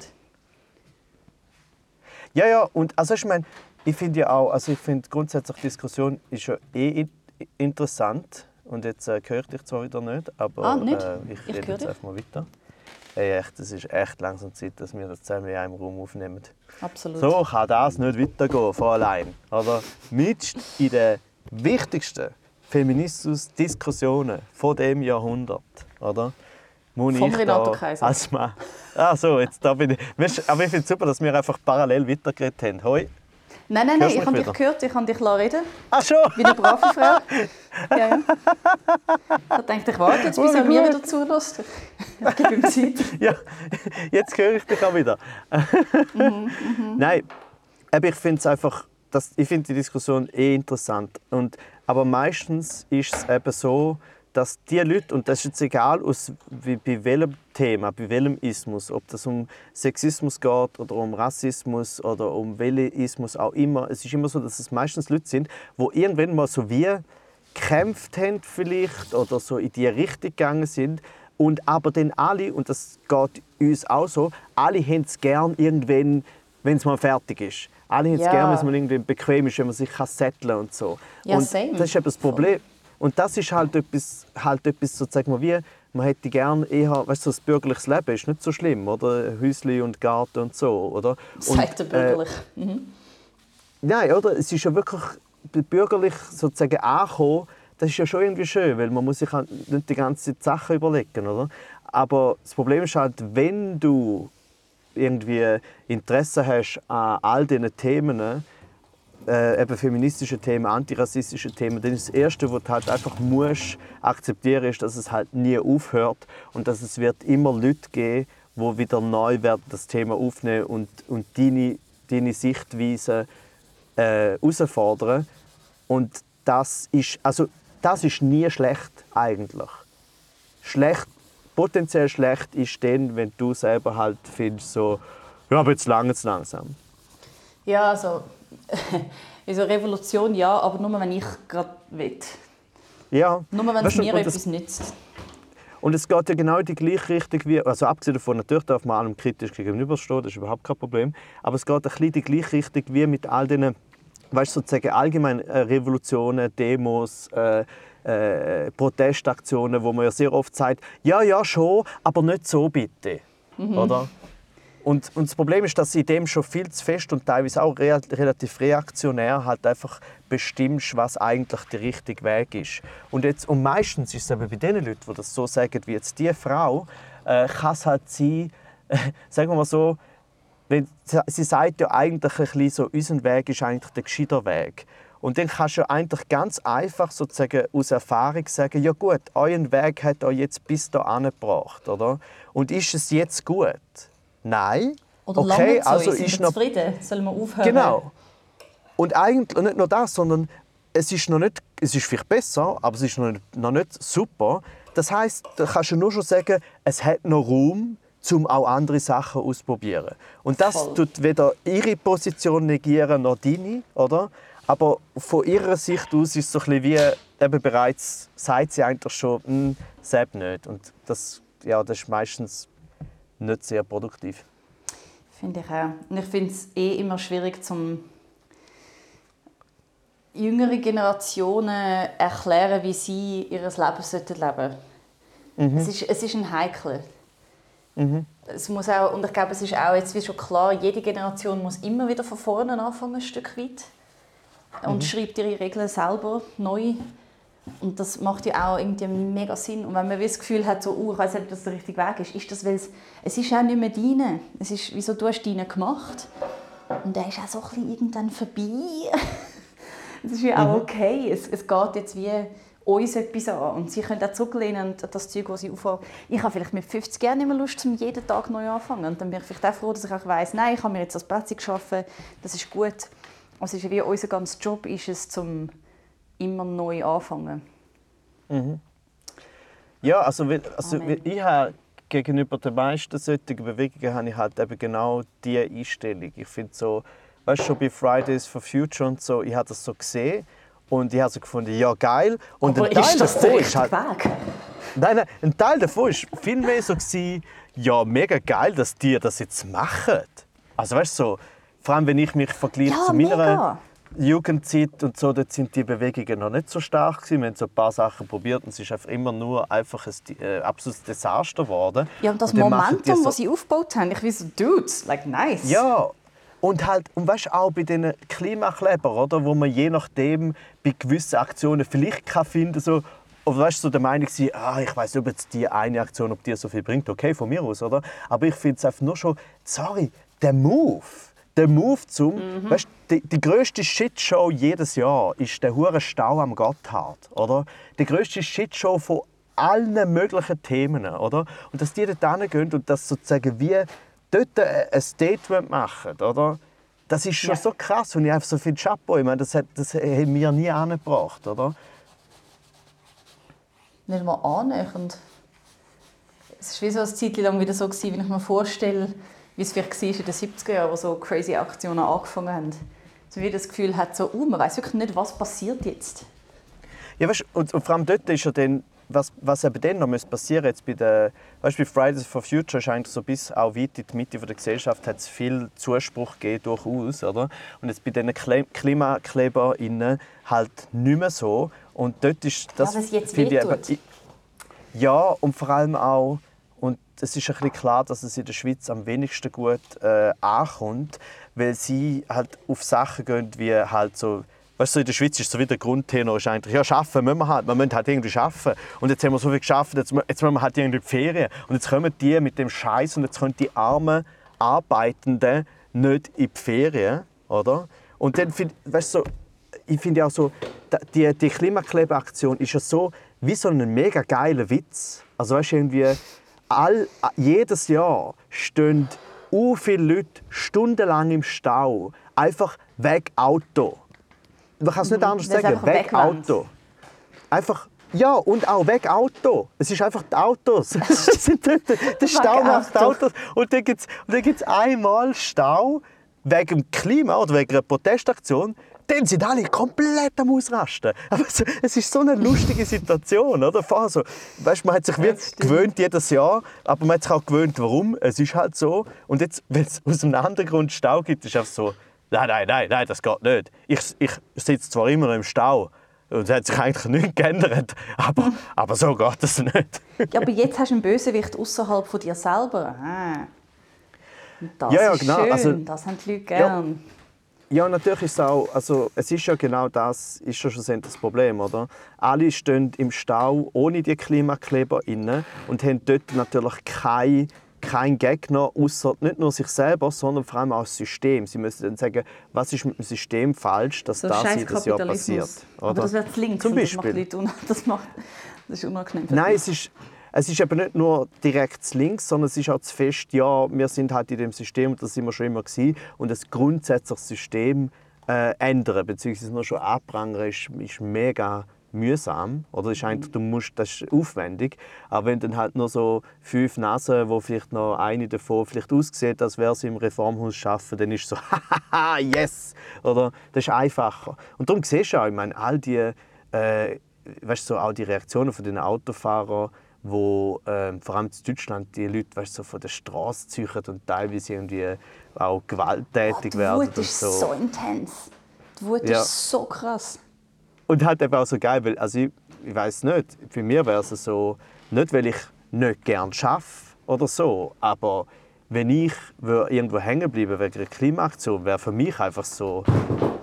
Ja, ja, und also ich meine, ich finde ja auch, also ich finde grundsätzlich die Diskussion ist ja eh in- interessant. Und jetzt äh, höre ich dich zwar wieder nicht, aber Ah, nicht? Äh, ich, Ich rede jetzt einfach mal weiter. Ey, echt, es ist echt langsam Zeit, dass wir das zusammen in einem Raum aufnehmen. Absolut. So kann das nicht weitergehen von allein. Oder? Mit in den wichtigsten Feminismus-Diskussionen von dem Jahrhundert. Oder? Muss Vom ich Renato da Kaiser. Als Mann. Ah, so, jetzt da bin ich. Aber ich finde es super, dass wir einfach parallel weitergeredet haben. Hoi. Nein, nein, nein, ich habe dich gehört, ich habe dich reden Ah, schon! Wie eine brave Frau. Ja, ja. Ich dachte, ich warte jetzt, bis Oh, er mir wieder zulässt. Ich gebe ihm Zeit. Ja, jetzt höre ich dich auch wieder. Nein, aber ich finde es einfach, dass, ich finde die Diskussion eh interessant. Und, aber meistens ist es eben so, dass die Leute, und das ist jetzt egal, aus, wie, bei welchem Thema, bei welchem Ismus, ob das um Sexismus geht oder um Rassismus oder um welchen Ismus auch immer, es ist immer so, dass es meistens Leute sind, wo irgendwann mal so wie gekämpft haben vielleicht oder so in die Richtung gegangen sind und aber dann alle, und das geht uns auch so, alle haben es gern irgendwann, wenn es mal fertig ist. Alle es Ja. gern, wenn es mal irgendwie bequem ist, wenn man sich kann setteln und so. Ja, und same. das ist eben das Problem. Und das ist halt etwas, halt etwas sozusagen wie, man hätte gern eher, weißt du, so das bürgerliches Leben ist nicht so schlimm, oder? Häusli und Garten und so, oder? Sagt der Und, äh, bürgerlich. Nein, oder? Es ist ja wirklich bürgerlich sozusagen angekommen. Das ist ja schon irgendwie schön, weil man muss sich halt nicht die ganze Zeit Sachen überlegen, oder? Aber das Problem ist halt, wenn du irgendwie Interesse hast an all diesen Themen, äh, eben feministische Themen, antirassistische Themen, dann ist das Erste, was du halt einfach musst akzeptieren, ist, dass es halt nie aufhört und dass es wird immer Leute geben, die wieder neu werden das Thema aufnehmen und, und deine, deine Sichtweise äh, herausfordern. Und das ist, also, das ist nie schlecht eigentlich. Schlecht, potenziell schlecht ist dann, wenn du selber halt findest, so, ja, aber jetzt lange es langsam. Ja, also, [laughs] also Revolution ja, aber nur wenn ich gerade will. Ja. Nur wenn es Weißt mir etwas nützt. und es geht ja genau in die gleiche Richtung wie, also abgesehen davon, natürlich darf man allem kritisch gegenüberstehen, das ist überhaupt kein Problem, aber es geht ein bisschen in die gleiche Richtung wie mit all diesen, weißt du, sozusagen allgemein äh, Revolutionen, Demos, äh, äh, Protestaktionen, wo man ja sehr oft sagt, ja, ja, schon, aber nicht so bitte. Oder? Und, und das Problem ist, dass in dem schon viel zu fest und teilweise auch rea relativ reaktionär halt einfach bestimmst, was eigentlich der richtige Weg ist. Und, jetzt, und meistens ist es eben bei den Leuten, die das so sagen, wie jetzt diese Frau, äh, kann es halt sein, äh, [laughs] sagen wir mal so, wenn, sie sagt ja eigentlich ein bisschen so, unser Weg ist eigentlich der gescheiter Weg. Und dann kannst du eigentlich ganz einfach sozusagen aus Erfahrung sagen, ja gut, euer Weg hat euch jetzt bis da gebracht, oder? Und ist es jetzt gut? Nein. Oder okay, also ist wir noch zufrieden? Sollen wir aufhören? Genau. Und eigentlich nicht nur das, sondern es ist noch nicht, es ist vielleicht besser, aber es ist noch nicht, noch nicht super. Das heißt, da kannst du nur schon sagen, es hat noch Raum, um auch andere Sachen auszuprobieren. Und das Voll. tut weder ihre Position negieren noch deine, oder? Aber von ihrer Sicht aus ist es so ein bisschen wie eben bereits sagt sie eigentlich schon, hm, selbst nicht. Und das, ja, das ist meistens nicht sehr produktiv. Finde ich auch. Und ich finde es eh immer schwierig, zum jüngere Generationen erklären, wie sie ihr Leben leben sollten. Es, ist, es ist ein Heikel. Es muss auch, und ich glaube, es ist auch jetzt wie schon klar, jede Generation muss immer wieder von vorne anfangen, ein Stück weit. Und schreibt ihre Regeln selber neu. Und das macht ja auch irgendwie mega Sinn. Und wenn man das Gefühl hat, so, uh, ich weiß nicht, ob das der richtige Weg ist, ist das, weil es, es ist auch nicht mehr deine. Es ist, wieso du hast deinen gemacht. Und der ist auch so ein bisschen irgendwann vorbei. [laughs] Das ist ja auch okay. Es, es geht jetzt wie uns etwas an. Und sie können auch zurücklehnen und das Zeug, das sie aufhören. Ich habe vielleicht mit 50 Jahren nicht mehr Lust, um jeden Tag neu anfangen. Und dann bin ich vielleicht auch froh, dass ich auch weiss, nein, ich habe mir jetzt das Plätzchen geschaffen, das ist gut. Also ist wie unser ganzer Job ist es, zum immer neu anfangen. Ja, also, weil- also weil ich habe gegenüber den meisten solchen Bewegungen habe ich halt eben genau diese Einstellung. Ich finde so, weißt du, schon bei Fridays for Future und so, ich habe das so gesehen Und ich habe so gefunden, ja geil. Und Aber ein Teil ist das davon der ist halt, Weg? Nein, nein, ein Teil davon war viel mehr so, gewesen, ja, mega geil, dass die das jetzt machen. Also weißt du, so, vor allem wenn ich mich vergleiche Ja, zu meiner mega. Jugendzeit und so, dort sind die Bewegungen noch nicht so stark gewesen. Wir haben so ein paar Sachen probiert und es ist einfach immer nur einfach ein äh, absolutes Desaster geworden. Ja, und das die Momentum, so- das sie aufgebaut haben, ich weiß Dudes, like nice. ja, und halt, und weißt auch bei diesen Klimakleber, oder, wo man je nachdem bei gewissen Aktionen vielleicht kann finden so, oder weißt du, so der Meinung sein, ah, ich weiß nicht, ob jetzt die eine Aktion, ob die so viel bringt, okay, von mir aus, oder? Aber ich finde es einfach nur schon, sorry, der Move, der Move zum, weißt du, die, die größte Shitshow jedes Jahr ist der hure Stau am Gotthard, oder? Die größte Shitshow von allen möglichen Themen, oder? Und dass die dort hingehen und das sozusagen wie dort ein Statement machen, oder? Das ist schon Ja. so krass und ich einfach so viel Chapeau, ich meine, das, hat, das haben wir nie angebracht, oder? Nicht mal annähernd. Es war wie so eine Zeit lang wieder so, wenn ich mir vorstelle, wie es vielleicht war in den 70er Jahren, wo so crazy Aktionen angefangen haben. So wie das Gefühl hat, so, uh, man weiß wirklich nicht, was passiert jetzt. Ja, weißt, und, und vor allem dort ist ja dann, was, was eben dann noch müsste passieren jetzt bei der, weißt, bei Fridays for Future scheint so bis auch weit in die Mitte der Gesellschaft hat es viel Zuspruch gegeben, durchaus, oder? Und jetzt bei diesen Kle KlimakleberInnen halt nicht mehr so. Und dort ist das, weil es jetzt wehtut. ja, und vor allem auch, es ist ein klar, dass es in der Schweiz am wenigsten gut äh, ankommt, weil sie halt auf Sachen gehen, wie halt so, weißt du, in der Schweiz ist so wie der Grundtenor ist eigentlich, ja, schaffen müssen wir halt, wir müssen halt irgendwie schaffen. Und jetzt haben wir so viel geschafft, jetzt, jetzt müssen wir halt irgendwie die Ferien. Und jetzt kommen die mit dem Scheiß und jetzt können die armen Arbeitenden nicht in die Ferien, oder? Und dann find, weißt du, ich finde auch so, die, die Klimaklebeaktion ist ja so wie so ein mega geiler Witz. Also weißt du, irgendwie, all, jedes Jahr stehen u viele Leute stundenlang im Stau, einfach weg Auto. Man kann es nicht anders weil sie sagen, weg. Auto. Einfach, ja, und auch weg Auto. Es ist einfach die Autos. [laughs] Es sind dort, der Stau macht. Autos. Und dann gibt es einmal Stau wegen dem Klima oder wegen einer Protestaktion. Dann sind alle komplett am Ausrasten. [laughs] Aber es, es ist so eine lustige Situation. Oder? Vorher so, weißt, man hat sich stimmt. gewöhnt jedes Jahr, aber man hat sich auch gewöhnt, warum. Es ist halt so. Und jetzt, [laughs] wenn es aus einem anderen Grund Stau gibt, ist es einfach so, nein, nein, nein, nein, das geht nicht. Ich, ich sitze zwar immer noch im Stau, und es hat sich eigentlich nichts geändert. [laughs] Aber, aber so geht es nicht. Ja, aber jetzt hast du einen Bösewicht außerhalb von dir selber. Ah. Das Ja, ja, ist genau. schön, Also- das haben die Leute gern. Ja, natürlich ist es auch, also es ist ja genau das, ist schon schlussendlich das Problem, oder? Alle stehen im Stau ohne die Klimakleber inne und haben dort natürlich keinen kein Gegner, außer nicht nur sich selber, sondern vor allem auch das System. Sie müssen dann sagen, was ist mit dem System falsch, dass So das jedes Jahr passiert. Aber oder? das wird links Zum und das macht, Beispiel. [laughs] Das, macht, das ist unangenehm. Nein, es ist, es ist eben nicht nur direkt links, sondern es ist auch zu fest, ja, wir sind halt in dem System das sind wir schon immer gewesen. Und das grundsätzliche System äh, ändern, beziehungsweise nur schon abprangern, ist, ist mega mühsam. Oder ist eigentlich, du musst, das ist aufwendig. Aber wenn dann halt nur so fünf Nasen, wo vielleicht noch eine davon vielleicht aussieht, als wäre sie im Reformhaus schaffen, dann ist es so, [laughs] hahaha, yes! Oder das ist einfacher. Und darum siehst du auch, ich meine, all die äh, weißt du, so auch die Reaktionen von den Autofahrern, wo ähm, vor allem in Deutschland die Leute weißt, so von der Straße ziehen und teilweise irgendwie auch gewalttätig die werden. Wut und ist so. so intens. Die Wut Ja. ist so krass. Und halt eben auch so geil, weil also ich, ich weiß nicht, für mich wäre es so, nicht weil ich nicht gern schaffe oder so, aber wenn ich irgendwo hängen bleiben wegen einer Klimaaktion, wäre für mich einfach so,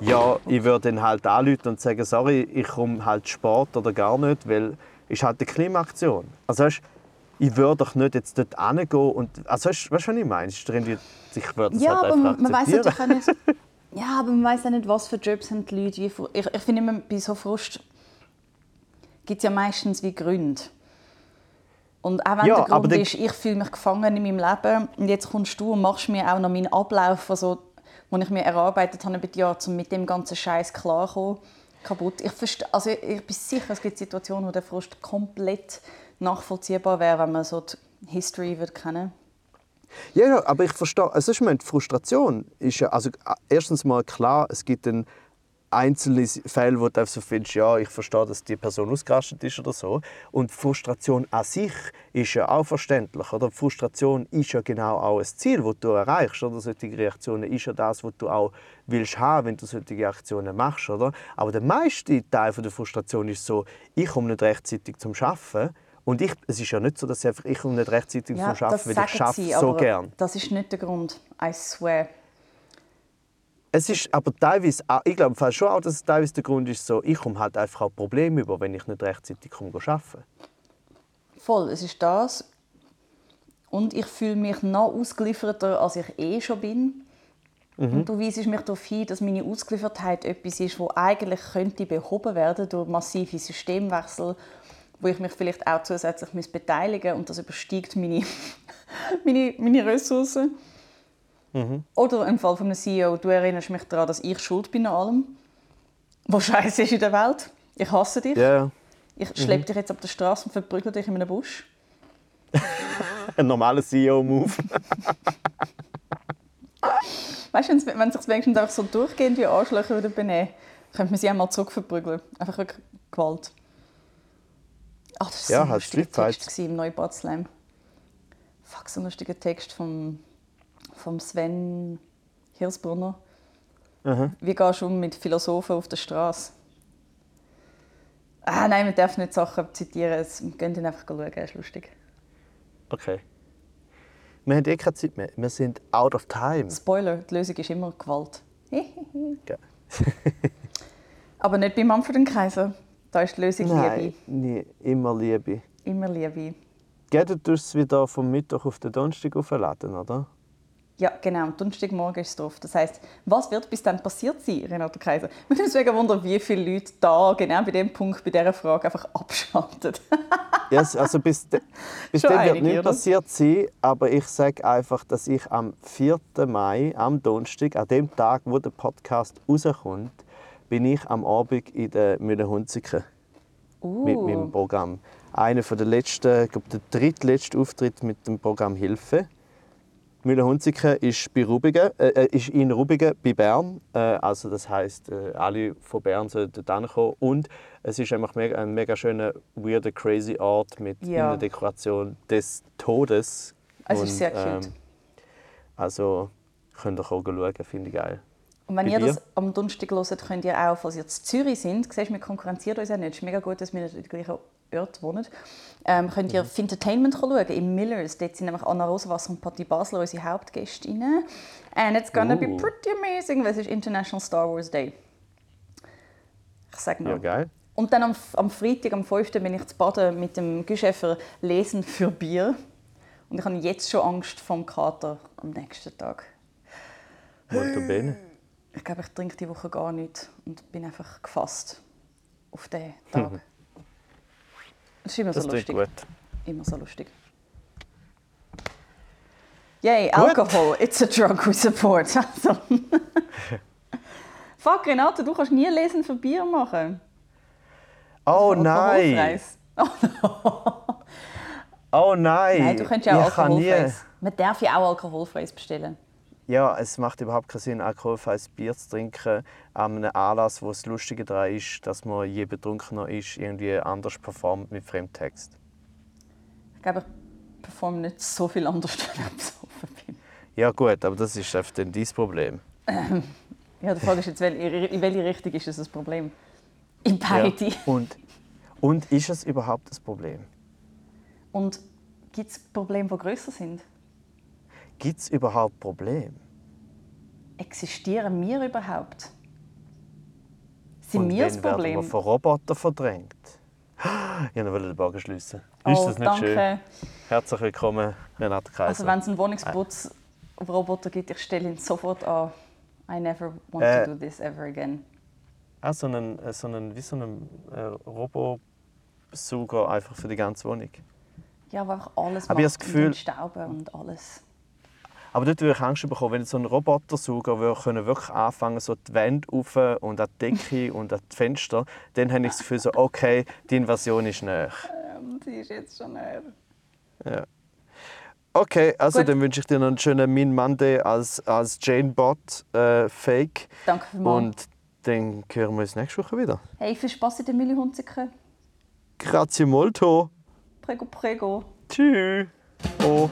ja, ich würde dann halt anrufen und sagen, sorry, ich komme halt Sport oder gar nicht, weil ist halt eine Klimaaktion. Also weißt, ich würde doch nicht jetzt dort hingehen und, also weißt, weißt du, was ich meine? Ich würde es Ja, halt aber man weiß natürlich auch nicht. Ja, aber man weiß auch nicht, was für Jobs haben die Leute. Wie, ich, ich finde immer, bei so Frust gibt es ja meistens wie Gründe. Und auch wenn Ja, der Grund ist, ich fühle mich gefangen in meinem Leben und jetzt kommst du und machst mir auch noch meinen Ablauf, also, den ich mir erarbeitet habe über die Jahre, um mit dem ganzen Scheiß klarzukommen, kaputt. Ich, verste- also ich, bin sicher, es gibt Situationen, wo der Frust komplett nachvollziehbar wäre, wenn man so die History würde kennen Ja, ja, aber ich verstehe, also ich meine, die Frustration ist ja, also äh, erstens mal klar, es gibt einen einzelne Fälle, wo du einfach so findest, ja, ich verstehe, dass die Person ausgerastet ist oder so. Und Frustration an sich ist ja auch verständlich. Oder? Frustration ist ja genau auch ein Ziel, das du erreichst. Oder? Solche Reaktionen ist ja das, was du auch willst haben, wenn du solche Aktionen machst. Oder? Aber der meiste Teil der Frustration ist so, ich komme nicht rechtzeitig zum Arbeiten. Und ich, es ist ja nicht so, dass ich, einfach, ich komme nicht rechtzeitig Ja, zum Arbeiten, weil ich arbeite sie, so gern. Das ist nicht der Grund. I swear. Es ist aber teilweise, auch- ich glaube fast schon auch, dass es teilweise der Grund ist, so, ich komme halt einfach auch Probleme über, wenn ich nicht rechtzeitig komme arbeiten. Voll, es ist das. Und ich fühle mich noch ausgelieferter, als ich eh schon bin. Und du weisest mich darauf hin, dass meine Ausgeliefertheit etwas ist, das eigentlich könnte behoben werden durch massive Systemwechsel, wo ich mich vielleicht auch zusätzlich beteiligen muss. Und das übersteigt meine, [laughs] meine, meine Ressourcen. Oder im Fall von einem CEO, du erinnerst mich daran, dass ich schuld bin an allem, was scheiße ist in der Welt. Ich hasse dich. Ja, Ich schleppe dich jetzt auf der Straße und verprügle dich in einem Busch. [laughs] ein normaler CEO-Move. [laughs] Weißt du, wenn sich wenigstens einfach so durchgehend wie Arschlöcher würde benehmen, könnte man sie einmal zurückverprügeln. Einfach wirklich Gewalt. Ach, das war Ja, so ein halt lustiger. Text im Neubad Slam. Fuck, so ein lustiger Text vom, vom Sven Hirsbrunner. Aha. Wie gehst du um mit Philosophen auf der Straße? Ah, nein, man darf nicht Sachen zitieren. Es- Wir gehen ihn einfach schauen, er ist lustig. Okay. Wir haben eh keine Zeit mehr. Wir sind out of time. Spoiler, die Lösung ist immer Gewalt. [laughs] Ge- [laughs] Aber nicht bei Manfred und Kaiser. Da ist die Lösung Nein, Liebe. nie, immer Liebe. Immer Liebe. Geht du es wieder vom Mittwoch auf den Donnerstag aufladen, oder? Ja, genau. Am Donnerstagmorgen ist es drauf. Das heisst, was wird bis dann passiert sein, Renato Kaiser? [laughs] Mich würde mega wundern, wie viele Leute da genau bei dem Punkt, bei dieser Frage einfach abschalten. [laughs] Ja, es- also bis, de, bis dann wird nichts passiert sein, aber ich sage einfach, dass ich am 4. Mai, am Donnerstag, an dem Tag, wo der Podcast rauskommt, bin ich am Abend in der Mühlenhunziken mit meinem Uh, Programm. Einer der letzten, ich glaube, der drittletzte Auftritt mit dem Programm Hilfe. Mühlenhunziken ist, äh, äh, ist in Rubigen bei Bern. Äh, also das heisst, äh, alle von Bern sollen dort hinkommen. Und es ist einfach mega, ein mega schöner, weirder, crazy Ort mit Ja. in der Dekoration des Todes. Es ist sehr cute. ähm, also könnt ihr auch schauen, finde ich geil. und wenn bei ihr dir? das am Donnerstag hört, könnt ihr auch, falls ihr in Zürich sind, siehst, wir konkurrenzieren uns ja nicht. Es ist mega gut, dass wir nicht den gleichen Ort wohnen. Ähm, könnt ihr Mhm. Fintertainment schauen, im Millers. Dort sind nämlich Anna Rosenwasser und Patti Basler unsere Hauptgästinnen. And it's gonna be Uh. pretty amazing, weil es ist International Star Wars Day. Ich sage nur. Ja, geil. Und dann am, am Freitag, am 5. bin ich zu Baden mit dem Güschäfer Lesen für Bier. Und ich habe jetzt schon Angst vor dem Kater am nächsten Tag. Molto bene. Ich glaube, ich trinke die Woche gar nicht und bin einfach gefasst auf diesen Tag. [laughs] Das ist immer Das so lustig. gut. Immer so lustig. Yay, Gut. Alkohol. It's a drug we support. [laughs] Also. [laughs] Fuck, Renate, du kannst nie Lesen für Bier machen. Oh nein! [laughs] Alkoholfreies. Oh nein! Nein, du könntest ja auch alkoholfreies. Man darf ja auch alkoholfreies bestellen. Ja, es macht überhaupt keinen Sinn, alkoholfreies Bier zu trinken an einem Anlass, wo das Lustige daran ist, dass man je betrunkener ist, irgendwie anders performt mit Fremdtext. Ich glaube, ich performe nicht so viel anders, [laughs] wenn ich besoffen bin. Ja gut, aber das ist einfach dann dein Problem. [clears throat] Ja, die Frage ist jetzt, in welche Richtung ist das ein Problem? In beide. Ja. Und, und ist es überhaupt das Problem? Und gibt es Probleme, die grösser sind? Gibt es überhaupt Probleme? Existieren wir überhaupt? Sind und wir das wenn werden Problem? wir von Robotern verdrängt? [gasps] Ich wollte den Bogen schließen. Ist oh, das nicht danke. schön? Herzlich willkommen, Renate Kaiser. Also wenn es einen Wohnungsputzroboter gibt, ich stelle ihn sofort an. I never want Äh. to do this ever again. Ah, so einen, äh, so einen, wie so einen äh, Robosauger einfach für die ganze Wohnung. Ja, aber einfach alles Aber ich habe das macht Gefühl- und Stauben und alles. Aber dort würde ich Angst bekommen, wenn so ein Robotersauger würde können wirklich anfangen, so die Wände rauf und an die Decke [laughs] und an die Fenster, dann habe ich das Gefühl, so, okay, die Invasion ist näher. Ähm, die ist jetzt schon näher. Ja. Okay, also Gut. dann wünsche ich dir noch einen schönen Min Monday als, als Jane Bot äh, Fake. Danke vielmals. Und dann hören wir uns nächste Woche wieder. Hey, viel Spaß in der Millihunziker. Grazie molto. Prego, prego. Tschüss. Oh.